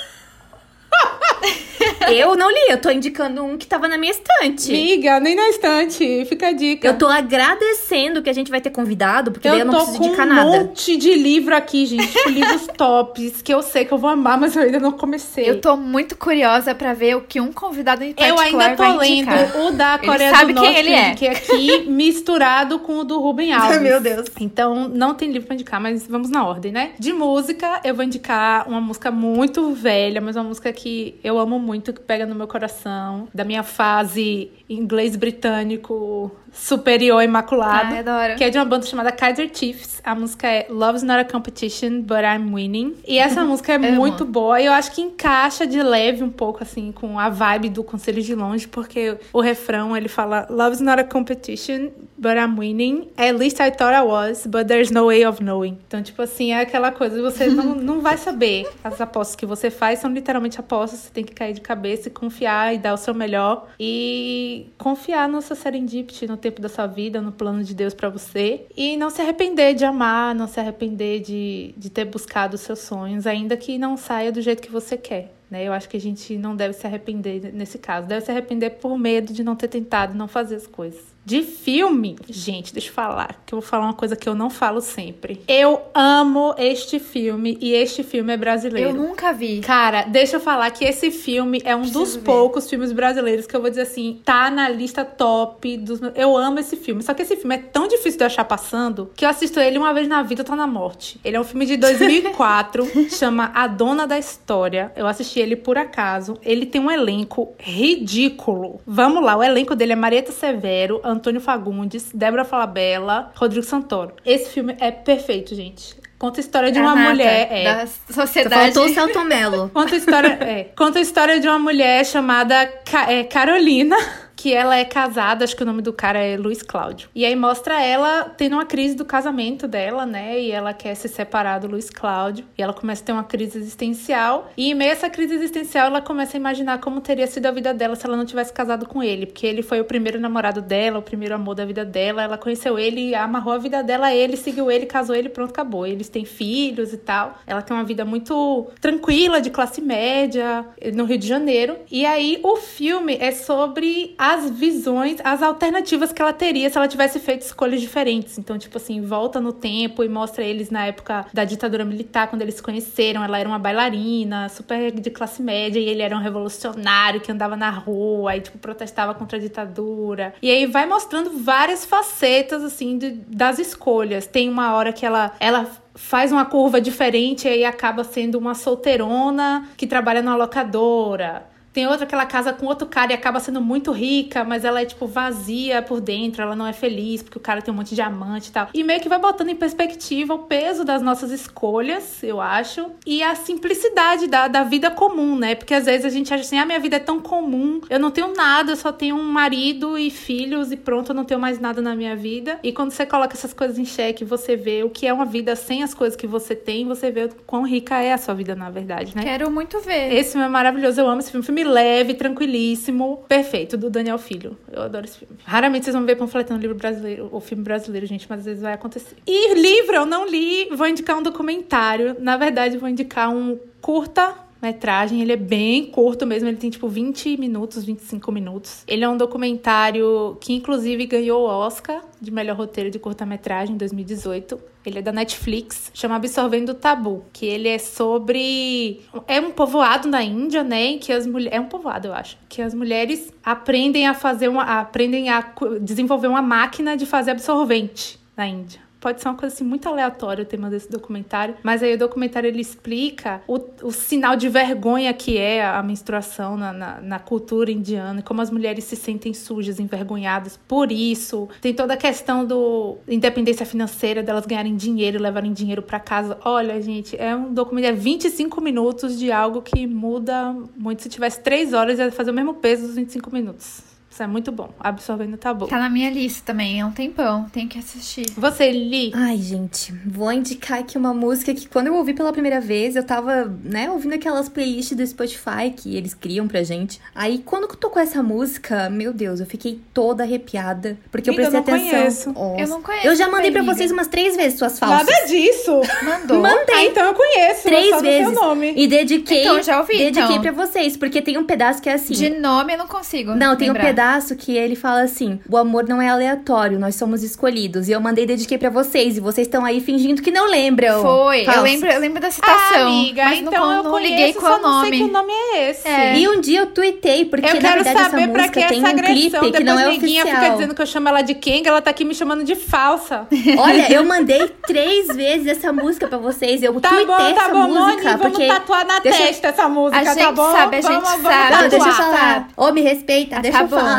Eu não li, eu tô indicando um que tava na minha estante. Amiga, nem na estante. Fica a dica. Eu tô agradecendo que a gente vai ter convidado, porque daí eu não tô preciso com indicar um nada. monte de livro aqui, gente. Tipo, livros tops que eu sei que eu vou amar, mas eu ainda não comecei. Eu tô muito curiosa pra ver o que um convidado em Eu particular ainda tô lendo o da Ele Coreia sabe do quem Norte, ele que eu é. aqui, misturado com o do Ruben Alves. Meu Deus. Então, não tem livro pra indicar, mas vamos na ordem, né? De música, eu vou indicar uma música muito velha, mas uma música que eu amo muito, que pega no meu coração, da minha fase inglês britânico superior imaculado. Ai, adoro. Que é de uma banda chamada Kaiser Chiefs. A música é Love's Not a Competition, But I'm Winning. E essa música é Amo. muito boa. E eu acho que encaixa de leve um pouco, assim, com a vibe do Conselho de Longe, porque o refrão, ele fala Love's not a competition, but I'm winning. At least I thought I was, but there's no way of knowing. Então, tipo assim, é aquela coisa, você não, não vai saber. As apostas que você faz são literalmente apostas, você tem que cair de cabeça e confiar e dar o seu melhor. E confiar no seu serendipity, no tempo da sua vida, no plano de Deus pra você. E não se arrepender de amar, não se arrepender de, de ter buscado os seus sonhos, ainda que não saia do jeito que você quer. Né? Eu acho que a gente não deve se arrepender nesse caso. Deve se arrepender por medo de não ter tentado, não fazer as coisas. De filme, gente, deixa eu falar, que eu vou falar uma coisa que eu não falo sempre. Eu amo este filme e este filme é brasileiro. Eu nunca vi. Cara, deixa eu falar que esse filme é um Preciso dos ver. poucos filmes brasileiros que eu vou dizer assim, tá na lista top dos. Eu amo esse filme, só que esse filme é tão difícil de achar passando que eu assisto ele uma vez na vida, tá na morte. Ele é um filme de 2004, chama A Dona da História. Eu assisti ele por acaso. Ele tem um elenco ridículo. Vamos lá, o elenco dele é Marieta Severo, Antônio Fagundes, Débora Falabella, Rodrigo Santoro. Esse filme é perfeito, gente. Conta a história de uma mulher. É, Da sociedade. faltou o Celton Mello. Conta a história, é, conta a história de uma mulher chamada Ca- é, Carolina, que ela é casada, acho que o nome do cara é Luiz Cláudio. E aí mostra ela tendo uma crise do casamento dela, né? E ela quer se separar do Luiz Cláudio. E ela começa a ter uma crise existencial. E em meio a essa crise existencial, ela começa a imaginar como teria sido a vida dela se ela não tivesse casado com ele. Porque ele foi o primeiro namorado dela, o primeiro amor da vida dela. Ela conheceu ele, amarrou a vida dela a ele, seguiu ele, casou ele, pronto, acabou. Eles têm filhos e tal. Ela tem uma vida muito tranquila, de classe média, no Rio de Janeiro. E aí o filme é sobre as visões, as alternativas que ela teria se ela tivesse feito escolhas diferentes. Então, tipo assim, volta no tempo e mostra eles na época da ditadura militar, quando eles se conheceram. Ela era uma bailarina, super de classe média, e ele era um revolucionário que andava na rua e, tipo, protestava contra a ditadura. E aí vai mostrando várias facetas, assim, de, das escolhas. Tem uma hora que ela, ela faz uma curva diferente e aí acaba sendo uma solteirona que trabalha na locadora. Tem outra que ela casa com outro cara e acaba sendo muito rica, mas ela é, tipo, vazia por dentro, ela não é feliz, porque o cara tem um monte de diamante e tal. E meio que vai botando em perspectiva o peso das nossas escolhas, eu acho, e a simplicidade da, da vida comum, né? Porque às vezes a gente acha assim, ah, minha vida é tão comum, eu não tenho nada, eu só tenho um marido e filhos e pronto, eu não tenho mais nada na minha vida. E quando você coloca essas coisas em xeque, você vê o que é uma vida sem as coisas que você tem, você vê o quão rica é a sua vida, na verdade, né? Quero muito ver. Esse filme é maravilhoso, eu amo esse filme. Filme leve, tranquilíssimo, perfeito, do Daniel Filho. Eu adoro esse filme. Raramente vocês vão ver panfletando livro brasileiro, ou filme brasileiro, gente, mas às vezes vai acontecer. E livro eu não li, vou indicar um documentário. Na verdade, vou indicar um curta metragem, ele é bem curto mesmo, ele tem tipo 20 minutos, 25 minutos. Ele é um documentário que inclusive ganhou o Oscar de melhor roteiro de curta-metragem em 2018. Ele é da Netflix, chama Absorvendo o Tabu, que ele é sobre é um povoado na Índia, né, que as mulheres é um povoado, eu acho, que as mulheres aprendem a fazer uma aprendem a desenvolver uma máquina de fazer absorvente na Índia pode ser uma coisa assim muito aleatória o tema desse documentário, mas aí o documentário ele explica o, o sinal de vergonha que é a menstruação na, na, na, cultura indiana, como as mulheres se sentem sujas, envergonhadas por isso. Tem toda a questão do independência financeira, delas ganharem dinheiro, levarem dinheiro para casa. Olha, gente, é um documentário, é 25 minutos de algo que muda muito. Se tivesse 3 horas, ia fazer o mesmo peso dos 25 minutos. Isso é muito bom. Absorvendo tá bom. Tá na minha lista também, é um tempão. Tem que assistir. Você, Li? Ai, gente, vou indicar aqui uma música que quando eu ouvi pela primeira vez, eu tava, né, ouvindo aquelas playlists do Spotify que eles criam pra gente. Aí, quando tocou essa música, meu Deus, eu fiquei toda arrepiada. Porque Amiga, eu prestei eu atenção. Conheço. Eu não conheço. Eu já mandei pra vocês umas três vezes suas falsas. Nada disso. Mandou. Mandei. Ah, então eu conheço. Três vezes. Seu nome. E dediquei. Então, já ouvi. Dediquei então. pra vocês, porque tem um pedaço que é assim. De nome eu não consigo. Não, tem lembrar. um pedaço que ele fala assim: o amor não é aleatório, nós somos escolhidos. E eu mandei dediquei pra vocês, e vocês estão aí fingindo que não lembram. Foi, eu Falsas. lembro, eu lembro da citação. Ah, amiga, mas então não, eu não conheço, liguei só qual não sei nome. que o nome é esse. É. E um dia eu tuitei, porque Eu na quero verdade saber essa pra música que tem essa um agressão. clipe que Depois não é Neguinha fica oficial. dizendo que eu chamo ela de Kenga, ela tá aqui me chamando de falsa. Olha, eu mandei três vezes essa música pra vocês. Eu Tá tuitei bom, tá essa bom, música. Moni, vamos porque... tatuar na Deixa eu- testa essa música, A tá gente bom? sabe, a gente vamos, vamos sabe. Não, deixa eu tatuar. falar. Ô, me respeita, Ah, deixa tá eu bom. falar.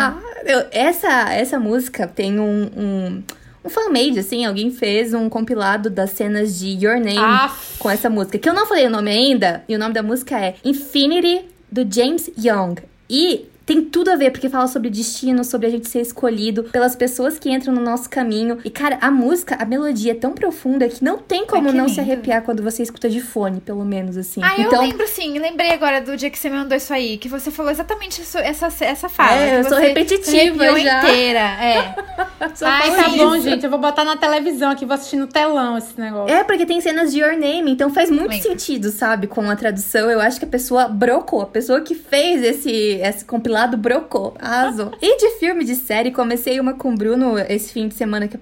Eu- essa, essa música tem um, um, um fan-made, assim. Alguém fez um compilado das cenas de Your Name Aff. com essa música. Que eu não falei o nome ainda. E o nome da música é Infinity, do James Young. E tem tudo a ver, porque fala sobre destino, sobre a gente ser escolhido pelas pessoas que entram no nosso caminho. E, cara, a música, a melodia é tão profunda que não tem como Ai, não se lindo. arrepiar quando você escuta de fone, pelo menos, assim. Ah, eu então, lembro sim, lembrei agora do dia que você me mandou isso aí, que você falou exatamente isso, essa, essa fala. É, eu sou repetitiva já. inteira, é. só Ai, tá isso. bom, gente. Eu vou botar na televisão aqui, vou assistir no telão esse negócio. É, porque tem cenas de Your Name, então faz muito Lembro. sentido, sabe? Com a tradução, eu acho que a pessoa brocou. A pessoa que fez esse, esse compilado brocou. Arrasou. e de filme, de série, comecei uma com o Bruno esse fim de semana que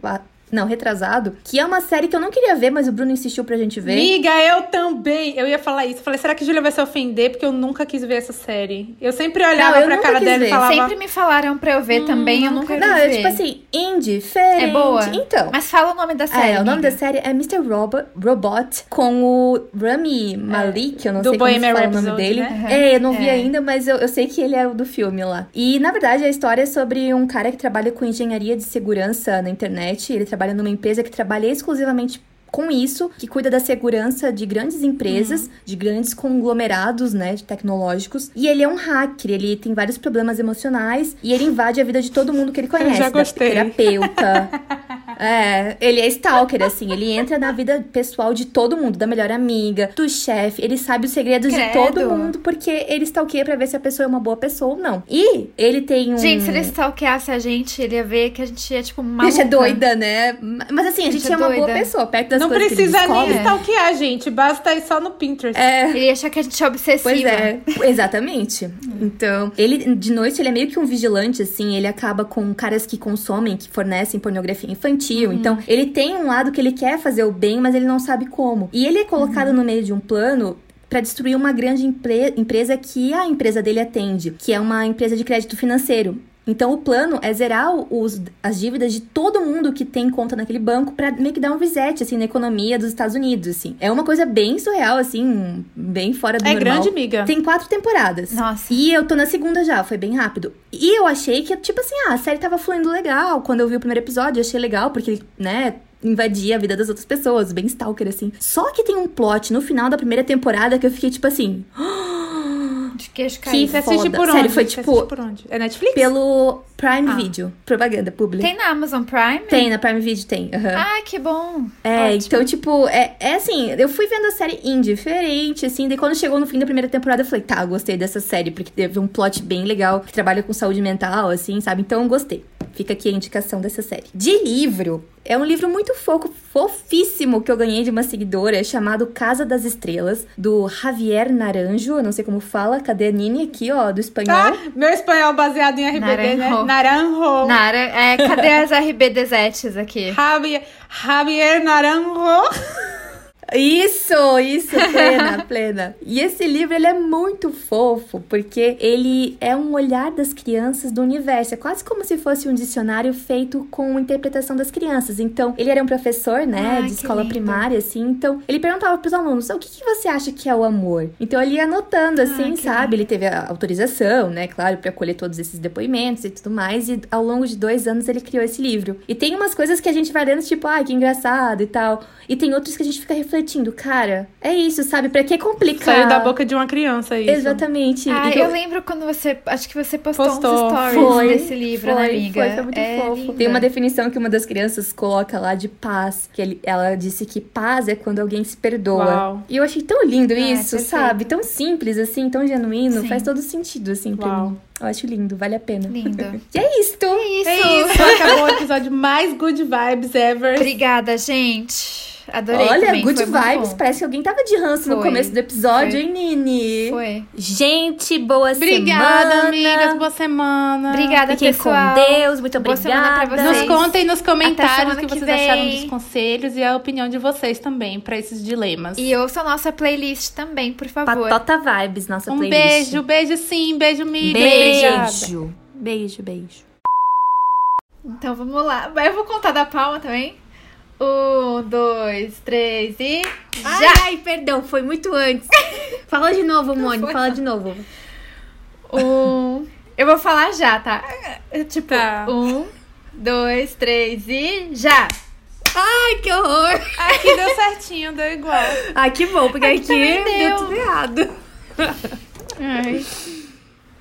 não, retrasado, que é uma série que eu não queria ver, mas o Bruno insistiu pra gente ver. Miga, eu também. Eu ia falar isso. Eu falei, será que a Júlia vai se ofender? Porque eu nunca quis ver essa série. Eu sempre olhava Não, eu pra cara dela e ver. falava. Sempre me falaram pra eu ver também, eu nunca vi Não, é tipo assim, indie, diferente. É boa. Então. Mas fala o nome da série. É, o nome amiga. da série é Mr. Robo- Robot com o Rami Malik, eu não sei como se fala o nome Rhapsody, dele. né? É, eu não vi É. ainda, mas eu, eu sei que ele é o do filme lá. E, na verdade, a história é sobre um cara que trabalha com engenharia de segurança na internet. Ele trabalha numa empresa que trabalha exclusivamente com isso, que cuida da segurança de grandes empresas, uhum. de grandes conglomerados, né, tecnológicos. E ele é um hacker, ele tem vários problemas emocionais e ele invade a vida de todo mundo que ele conhece. Eu já gostei. Da terapeuta. é, ele é stalker, assim, ele entra na vida pessoal de todo mundo, da melhor amiga, do chefe, ele sabe os segredos Credo. de todo mundo, porque ele stalkeia pra ver se a pessoa é uma boa pessoa ou não. E ele tem um. Gente, se ele stalkeasse a gente, ele ia ver que a gente é tipo uma. A gente é doida, né? Mas assim, a gente, a gente é, é, uma boa pessoa, perto das Não coisas precisa que nem stalkear a gente, basta ir só no Pinterest. É. Ele ia achar que a gente é obsessiva. Pois é, exatamente. Então, ele, de noite, ele é meio que um vigilante, assim, ele acaba com caras que consomem, que fornecem pornografia infantil. Uhum. Então, ele tem um lado que ele quer fazer o bem, mas ele não sabe como. E ele é colocado uhum. no meio de um plano para destruir uma grande empre empresa que a empresa dele atende, que é uma empresa de crédito financeiro. Então o plano é zerar os, as dívidas de todo mundo que tem conta naquele banco para meio que dar um reset assim na economia dos Estados Unidos, assim. É uma coisa bem surreal assim, bem fora do é normal. É grande, amiga. Tem quatro temporadas. Nossa. E eu tô na segunda já, foi bem rápido. E eu achei que tipo assim, ah, a série tava fluindo legal. Quando eu vi o primeiro episódio, eu achei legal porque, né, invadia a vida das outras pessoas, bem stalker, assim. Só que tem um plot no final da primeira temporada que eu fiquei tipo assim. De queixo Que Você assiste por onde? Sério, foi tipo. por onde? É Netflix? Pelo Prime ah. Video. Propaganda pública. Tem na Amazon Prime? Tem, na Prime Video tem. Uhum. Ah, que bom. É, Ótimo. então, tipo, é, é assim, eu fui vendo a série indiferente, assim, daí quando chegou no fim da primeira temporada, eu falei, tá, gostei dessa série, porque teve um plot bem legal, que trabalha com saúde mental, assim, sabe? Então, gostei. Fica aqui a indicação dessa série. De livro, é um livro muito fofo, fofíssimo que eu ganhei de uma seguidora, chamado Casa das Estrelas, do Javier Naranjo. Eu não sei como fala. Cadê a Nini aqui, ó, do espanhol? Ah, meu espanhol baseado em RBD, Naranjo. né? Naranjo. Nara, é, cadê as RBDzetes aqui? Javier, Javier Naranjo. Isso, isso, plena, plena. E esse livro, ele é muito fofo, porque ele é um olhar das crianças do universo. É quase como se fosse um dicionário feito com interpretação das crianças. Então, ele era um professor, né, ah, de escola lindo. primária, assim. Então, ele perguntava pros alunos, o que, que você acha que é o amor? Então, ele ia anotando, assim, ah, sabe? Lindo. Ele teve a autorização, né, claro, para colher todos esses depoimentos e tudo mais. E ao longo de dois anos, ele criou esse livro. E tem umas coisas que a gente vai lendo, tipo, ah, que engraçado e tal. E tem outros que a gente fica refletindo, cara, é isso, sabe? Pra que complicar? Saiu da boca de uma criança isso. Exatamente. Ah, então, eu lembro quando você, acho que você postou, postou. uns stories foi, desse livro, né, foi, né, amiga? Foi, foi muito é fofo. Linda. Tem uma definição que uma das crianças coloca lá de paz, que ele, ela disse que paz é quando alguém se perdoa. Uau. E eu achei tão lindo ah, isso, sabe? Tão simples, assim, tão genuíno. Sim. Faz todo sentido, assim, Uau. pra mim. Eu acho lindo, vale a pena. Lindo. e é isto. É isso. É isso. Acabou o episódio mais good vibes ever. Obrigada, gente. Adorei. Olha, também, good vibes. Parece que alguém tava de ranço foi, no começo do episódio, foi. hein, Nini? Foi. Gente, boa obrigada, semana. amigas. Boa semana. Obrigada, Fiquem pessoal. com Deus. Muito boa obrigada. Pra vocês. Nos contem nos comentários o que, que vocês vem. acharam dos conselhos e a opinião de vocês também para esses dilemas. E ouça a nossa playlist também, por favor. Patota Vibes, nossa um playlist. Um beijo, beijo sim. Beijo, amiga. Beijo. Beijo, beijo. Então vamos lá. Eu vou contar da palma também. Um, dois, três e. Ai, já! Ai, perdão, foi muito antes. fala de novo, Mônica, fala de novo. Um. Eu vou falar já, tá? Tipo, tá. um, dois, três e já! Ai, que horror! Aqui deu certinho, deu igual. Ai, que bom, porque aqui, aqui deu. deu tudo errado. Ai.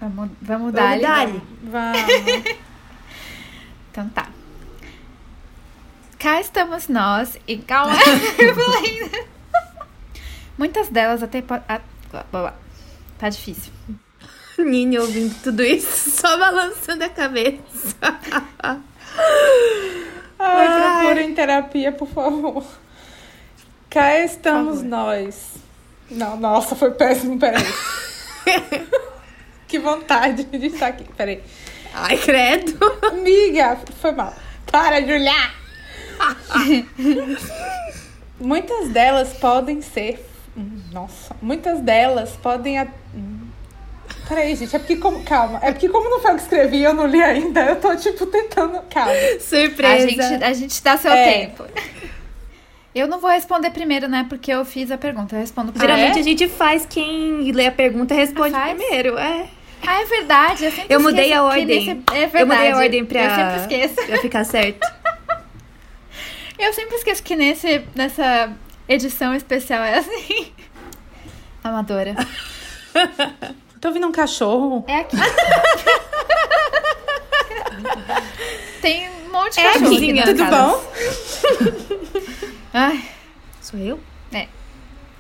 Vamos, vamos Vamos dar Vamos. então tá. Cá estamos nós e calma. Muitas delas até. Tá difícil. Nini ouvindo tudo isso, só balançando a cabeça. Ai, procurem terapia, por favor. Cá estamos nós. Não, nossa, foi péssimo, peraí. que vontade de estar aqui, peraí. Ai, credo. Amiga, foi mal. Para de olhar. muitas delas podem ser. Nossa, muitas delas podem. Peraí, gente, é porque como. Calma. É porque como não foi eu que escrevi eu não li ainda, eu tô, tipo, tentando. Calma. Surpresa. A gente, a gente dá seu é. tempo. Eu não vou responder primeiro, né? Porque eu fiz a pergunta. Eu respondo primeiro. Geralmente é? a gente faz quem lê a pergunta responde ah, primeiro. É. Ah, é verdade. Eu, eu mudei a ordem. Nesse... É verdade. Eu mudei a ordem pra, eu sempre esqueço. pra ficar certo. Eu sempre esqueço que nesse, nessa edição especial é assim. Amadora. Tô ouvindo um cachorro. É aqui. Tem um monte de É cachorro aqui aqui, Tudo bom? Ai, Sou eu?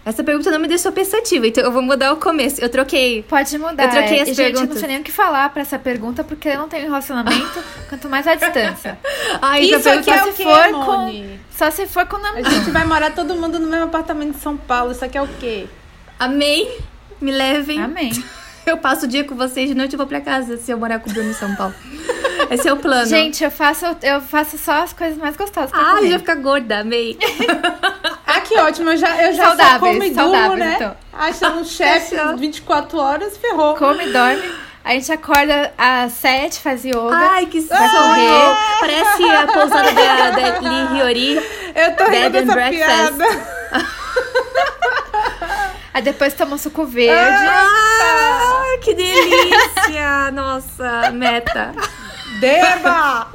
Essa pergunta não me deixou pensativa, então eu vou mudar o começo. Eu troquei. pode mudar. Eu troquei é. as e, gente, eu não perguntas. sei nem o que falar pra essa pergunta, porque eu não tenho relacionamento, quanto mais à distância. Ai, Isso aqui é o se quê, for Moni? Só se for com A namoro. gente vai morar todo mundo no mesmo apartamento de São Paulo. Isso aqui é o quê? Amei. Me levem. Amém. Eu passo o dia com vocês, de noite eu vou pra casa se eu morar com o Bruno em São Paulo. Esse é o plano. Gente, eu faço, eu faço só as coisas mais gostosas Ai, comer. já ficar gorda, amei. Ah, que ótimo. Eu já, eu já só Saudáveis, como e durmo, saudáveis, né? então. Achando um chefe Fechou. 24 horas, ferrou. Come, dorme. A gente acorda às sete, faz yoga. Ai, que Vai sonho. correr. Parece a pousada da, da Li Hiyori. Eu tô rindo Bed and dessa breakfast. Aí depois toma suco verde. Ah, que delícia. Nossa, meta. Deba!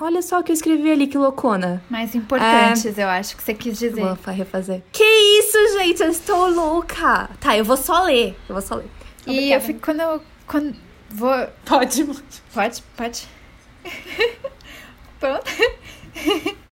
Olha só o que eu escrevi ali, que loucona. Mais importantes, eu acho que você quis dizer. Vou fa- refazer. Que isso, gente? Eu estou louca. Tá, eu vou só ler. Eu vou só ler. E eu fico quando eu. Quando vou. Pode. Pode? Pode. Pronto.